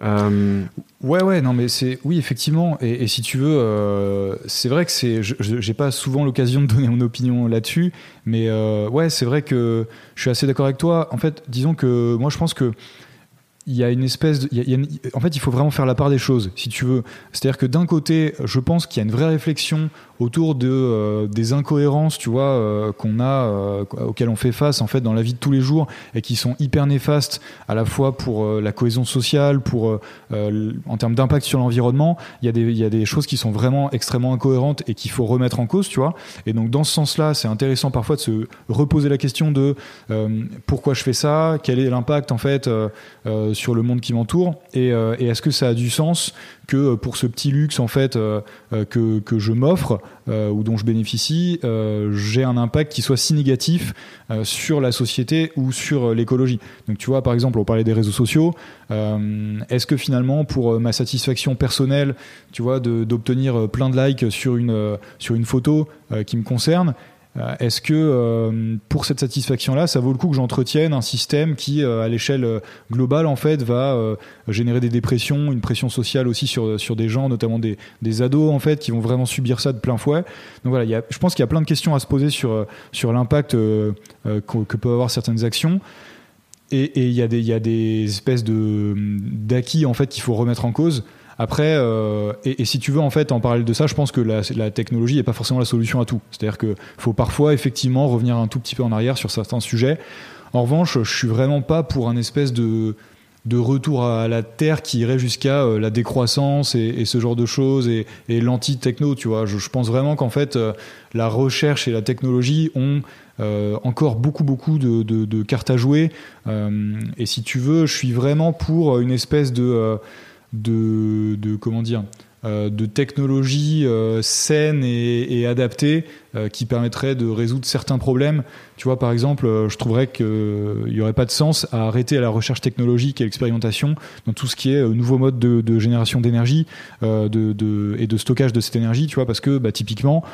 Euh... Ouais, ouais, non, mais c'est oui, effectivement. Et, et si tu veux, euh, c'est vrai que c'est, j'ai pas souvent l'occasion de donner mon opinion là-dessus, mais euh, ouais, c'est vrai que je suis assez d'accord avec toi. En fait, disons que moi, je pense que il y a une espèce de, en fait il faut vraiment faire la part des choses si tu veux. C'est à dire que d'un côté je pense qu'il y a une vraie réflexion autour de euh, des incohérences tu vois euh, qu'on a euh, auxquelles on fait face en fait dans la vie de tous les jours et qui sont hyper néfastes à la fois pour euh, la cohésion sociale pour en termes d'impact sur l'environnement. Il y a des il y a des choses qui sont vraiment extrêmement incohérentes et qu'il faut remettre en cause tu vois. Et donc dans ce sens là c'est intéressant parfois de se reposer la question de pourquoi je fais ça? Quel est l'impact en fait sur le monde qui m'entoure et, et est-ce que ça a du sens que pour ce petit luxe en fait que, que je m'offre euh, ou dont je bénéficie, euh, j'ai un impact qui soit si négatif euh, sur la société ou sur l'écologie? Donc tu vois, par exemple, on parlait des réseaux sociaux. Est-ce que finalement, pour ma satisfaction personnelle, tu vois, d'obtenir plein de likes sur une sur une photo qui me concerne, euh, est-ce que euh, pour cette satisfaction-là, ça vaut le coup que j'entretienne un système qui, euh, à l'échelle globale, en fait, va générer des dépressions, une pression sociale aussi sur, sur des gens, notamment des, des ados, en fait, qui vont vraiment subir ça de plein fouet. Donc voilà, y a, je pense qu'il y a plein de questions à se poser sur, sur l'impact que, peuvent avoir certaines actions. Et il y, y, a des espèces de d'acquis en fait qu'il faut remettre en cause. Après, euh, et, si tu veux en fait en parler de ça, je pense que la, technologie n'est pas forcément la solution à tout. C'est-à-dire qu'il faut parfois effectivement revenir un tout petit peu en arrière sur certains sujets. En revanche, je suis vraiment pas pour un espèce de de retour à la terre qui irait jusqu'à euh, la décroissance et, ce genre de choses et, l'anti-techno, tu vois. Je, pense vraiment qu'en fait, euh, la recherche et la technologie ont encore beaucoup beaucoup de, cartes à jouer. Et si tu veux, je suis vraiment pour une espèce de de, comment dire euh, de technologies euh, saines et, adaptées euh, qui permettrait de résoudre certains problèmes. Tu vois, par exemple, euh, je trouverais qu'il n'y aurait pas de sens à arrêter à la recherche technologique et l'expérimentation dans tout ce qui est euh, nouveau mode de, génération d'énergie et de stockage de cette énergie, tu vois, parce que bah, typiquement,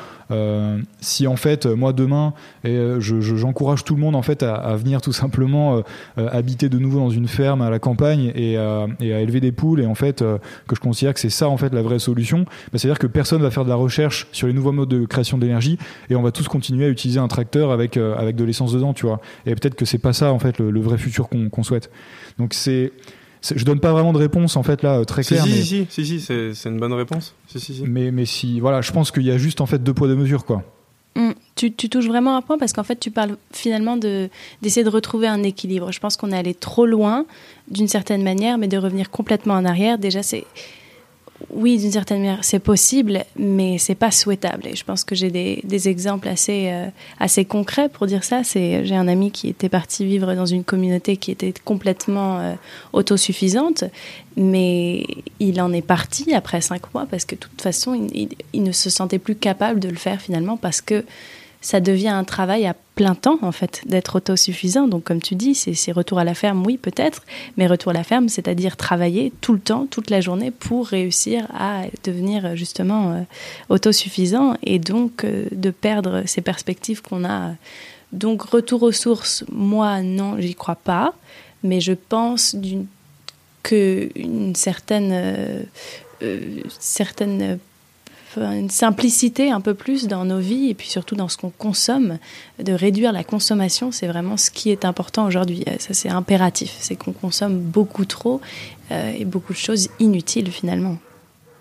si en fait, moi demain, j'encourage je, tout le monde en fait à, venir tout simplement habiter de nouveau dans une ferme à la campagne et à, élever des poules, et en fait, que je considère que c'est ça en fait la vraie solution, bah, c'est-à-dire que personne va faire de la recherche sur les nouveaux modes de création d'énergie et on va tous continuer à utiliser un tracteur avec euh, avec de l'essence dedans, tu vois. Et peut-être que c'est pas ça en fait le, le vrai futur qu'on souhaite. Donc c'est je donne pas vraiment de réponse en fait là très claire.
Si
mais...
si si si, c'est c'est une bonne réponse. Si si si.
Mais mais si voilà, je pense qu'il y a juste en fait deux poids deux mesures quoi.
Mm. tu, touches vraiment un point parce qu'en fait, tu parles finalement d'essayer de, retrouver un équilibre. Je pense qu'on est allé trop loin d'une certaine manière, mais de revenir complètement en arrière, déjà, c'est oui, d'une certaine manière, c'est possible, mais c'est pas souhaitable. Et je pense que j'ai des, exemples assez, euh, assez concrets pour dire ça. C'est, j'ai un ami qui était parti vivre dans une communauté qui était complètement euh, autosuffisante, mais il en est parti après cinq mois parce que de toute façon, il ne se sentait plus capable de le faire finalement parce que ça devient un travail à plein temps, en fait, d'être autosuffisant. Donc, comme tu dis, c'est retour à la ferme, oui, peut-être, mais retour à la ferme, c'est-à-dire travailler tout le temps, toute la journée, pour réussir à devenir justement euh, autosuffisant et donc euh, de perdre ces perspectives qu'on a. Donc, retour aux sources, moi, non, j'y crois pas, mais je pense qu'une certaine. Euh, certaine une simplicité un peu plus dans nos vies et puis surtout dans ce qu'on consomme, de réduire la consommation, c'est vraiment ce qui est important aujourd'hui. Euh, ça, c'est impératif. C'est qu'on consomme beaucoup trop euh, et beaucoup de choses inutiles finalement.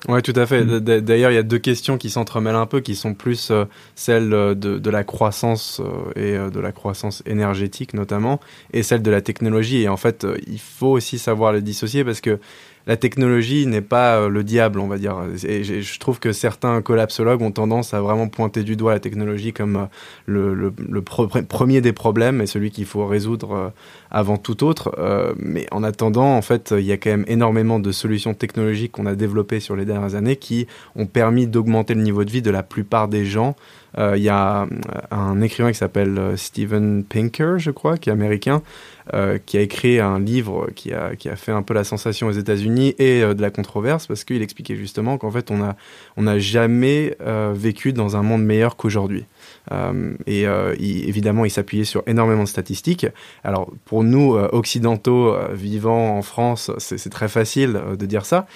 Oui, tout à fait. Mm. D'ailleurs, il y a deux questions qui s'entremêlent un peu, qui sont plus euh, celles de, de, la croissance et de la croissance énergétique notamment, et celle de la technologie. Et en fait, il faut aussi savoir les dissocier parce que la technologie n'est pas euh, le diable, on va dire. Et je trouve que certains collapsologues ont tendance à vraiment pointer du doigt la technologie comme euh, le, premier des problèmes et celui qu'il faut résoudre euh, avant tout autre. mais en attendant, en fait, il y a quand même énormément de solutions technologiques qu'on a développées sur les dernières années qui ont permis d'augmenter le niveau de vie de la plupart des gens il y a un écrivain qui s'appelle Steven Pinker, je crois, qui est américain, euh, qui a écrit un livre qui a, qui a fait un peu la sensation aux États-Unis et euh, de la controverse parce qu'il expliquait justement qu'en fait on a on n'a jamais euh, vécu dans un monde meilleur qu'aujourd'hui. Et évidemment, il s'appuyait sur énormément de statistiques. Alors pour nous occidentaux vivant en France, c'est très facile de dire ça.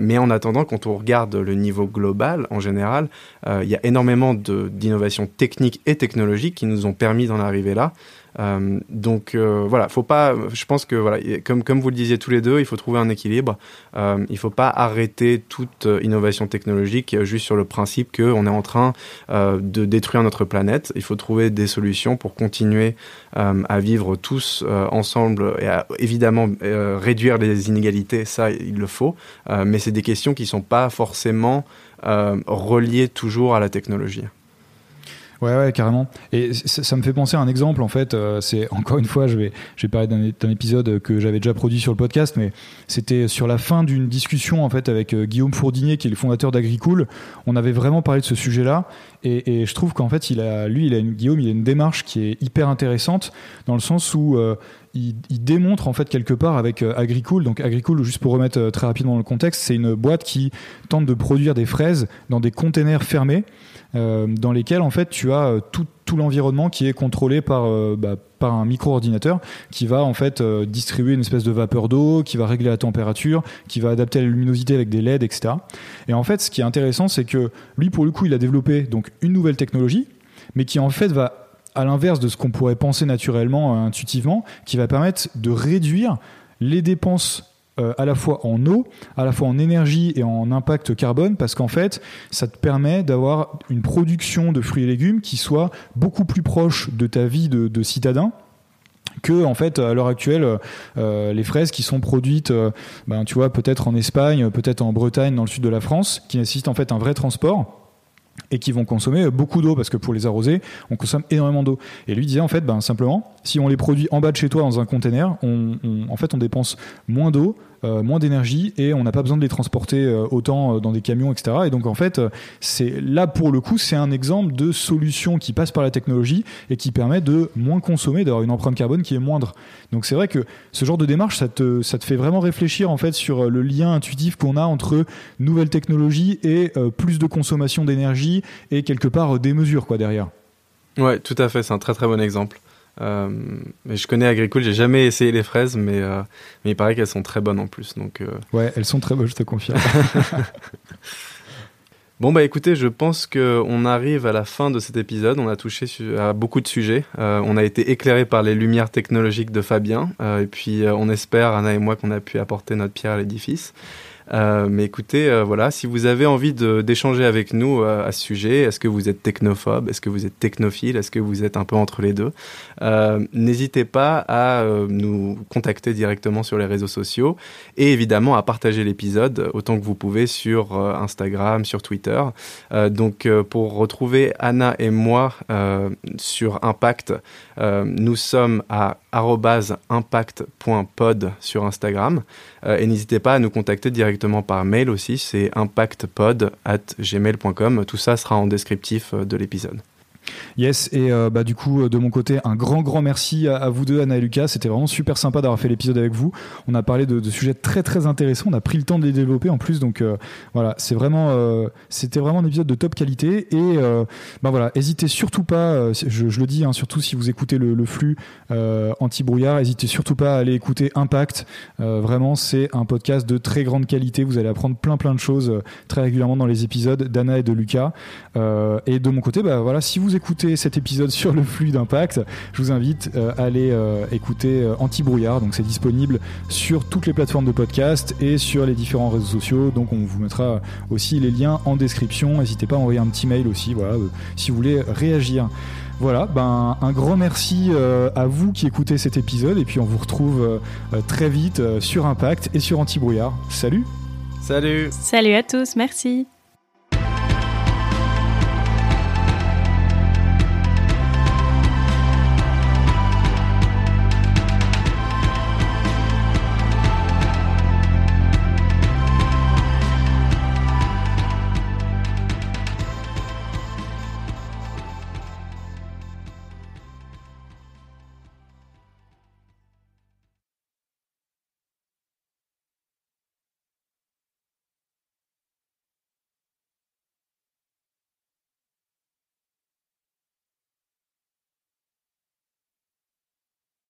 mais en attendant, quand on regarde le niveau global en général, il y a énormément d'innovations techniques et technologiques qui nous ont permis d'en arriver là. Euh, donc euh, voilà, faut pas. Je pense que voilà, comme comme vous le disiez tous les deux, il faut trouver un équilibre. Euh, il faut pas arrêter toute innovation technologique juste sur le principe qu'on est en train de détruire notre planète. Il faut trouver des solutions pour continuer à vivre tous ensemble et évidemment réduire les inégalités. Ça, il le faut. mais c'est des questions qui sont pas forcément reliées toujours à la technologie.
Ouais, ouais, carrément. Et ça, me fait penser à un exemple, en fait. Euh, c'est [laughs] encore une fois, je vais, je vais parler d'un épisode que j'avais déjà produit sur le podcast, mais c'était sur la fin d'une discussion, en fait, avec euh, Guillaume Fourdinier, qui est le fondateur d'Agricool. On avait vraiment parlé de ce sujet-là. Et, je trouve qu'en fait, il a, lui, il a une, Guillaume, il a une démarche qui est hyper intéressante, dans le sens où euh, il, démontre en fait quelque part avec Agricool. Donc Agricool, juste pour remettre très rapidement le contexte, c'est une boîte qui tente de produire des fraises dans des containers fermés. Euh, dans lesquels en fait tu as euh, tout, tout l'environnement qui est contrôlé par, euh, bah, par un micro-ordinateur qui va en fait distribuer une espèce de vapeur d'eau, qui va régler la température, qui va adapter la luminosité avec des LED, etc. Et en fait, ce qui est intéressant, c'est que lui, pour le coup, il a développé donc une nouvelle technologie, mais qui en fait va à l'inverse de ce qu'on pourrait penser naturellement, intuitivement, qui va permettre de réduire les dépenses euh, à la fois en eau, à la fois en énergie et en impact carbone, parce qu'en fait, ça te permet d'avoir une production de fruits et légumes qui soit beaucoup plus proche de ta vie de, citadin que en fait à l'heure actuelle euh, les fraises qui sont produites euh, ben, tu vois peut-être en Espagne peut-être en Bretagne dans le sud de la France qui nécessitent en fait un vrai transport et qui vont consommer beaucoup d'eau parce que pour les arroser, on consomme énormément d'eau. Et lui disait en fait, ben simplement, si on les produit en bas de chez toi dans un container, on, en fait, on dépense moins d'eau, euh, moins d'énergie et on n'a pas besoin de les transporter euh, autant euh, dans des camions, etc. Et donc en fait, c'est là pour le coup, c'est un exemple de solution qui passe par la technologie et qui permet de moins consommer, d'avoir une empreinte carbone qui est moindre. Donc c'est vrai que ce genre de démarche, ça te, ça te fait vraiment réfléchir en fait sur le lien intuitif qu'on a entre nouvelles technologies et plus de consommation d'énergie et quelque part des mesures quoi derrière.
Ouais, tout à fait, c'est un très très bon exemple. Euh, mais je connais Agricole, j'ai jamais essayé les fraises, mais, euh, mais il paraît qu'elles sont très bonnes en plus. Donc, euh.
Ouais, elles sont très bonnes, je te confirme. [laughs]
bon, bah écoutez, je pense qu'on arrive à la fin de cet épisode. On a touché à beaucoup de sujets. on a été éclairé par les lumières technologiques de Fabien. et puis, on espère, Anna et moi, qu'on a pu apporter notre pierre à l'édifice. Euh, mais écoutez, euh, voilà, si vous avez envie d'échanger avec nous euh, à ce sujet, est-ce que vous êtes technophobe, est-ce que vous êtes technophile, est-ce que vous êtes un peu entre les deux, n'hésitez pas à nous contacter directement sur les réseaux sociaux et évidemment à partager l'épisode autant que vous pouvez sur Instagram, sur Twitter. donc pour retrouver Anna et moi sur Impact, nous sommes à impact.pod sur Instagram. Et n'hésitez pas à nous contacter directement par mail aussi, c'est impactpod.gmail.com. Tout ça sera en descriptif euh, de l'épisode.
Yes, et euh, bah, du coup, de mon côté, un grand, grand merci à, vous deux, Anna et Lucas. C'était vraiment super sympa d'avoir fait l'épisode avec vous. On a parlé de, sujets très, très intéressants. On a pris le temps de les développer en plus. Donc euh, voilà, c'est vraiment, euh, c'était vraiment un épisode de top qualité. Et bah voilà, hésitez surtout pas, je, le dis, hein, surtout si vous écoutez le, flux anti-brouillard, n'hésitez surtout pas à aller écouter Impact. vraiment, c'est un podcast de très grande qualité. Vous allez apprendre plein, plein de choses très régulièrement dans les épisodes d'Anna et de Lucas. et de mon côté, bah voilà, si vous écouter cet épisode sur le flux d'impact, je vous invite euh, à aller euh, écouter euh, Anti-Brouillard. Donc c'est disponible sur toutes les plateformes de podcast et sur les différents réseaux sociaux. Donc on vous mettra aussi les liens en description. N'hésitez pas à envoyer un petit mail aussi, voilà, si vous voulez réagir. Voilà, ben un grand merci à vous qui écoutez cet épisode et puis on vous retrouve très vite sur Impact et sur Anti-Brouillard. Salut
Salut
Salut à tous, merci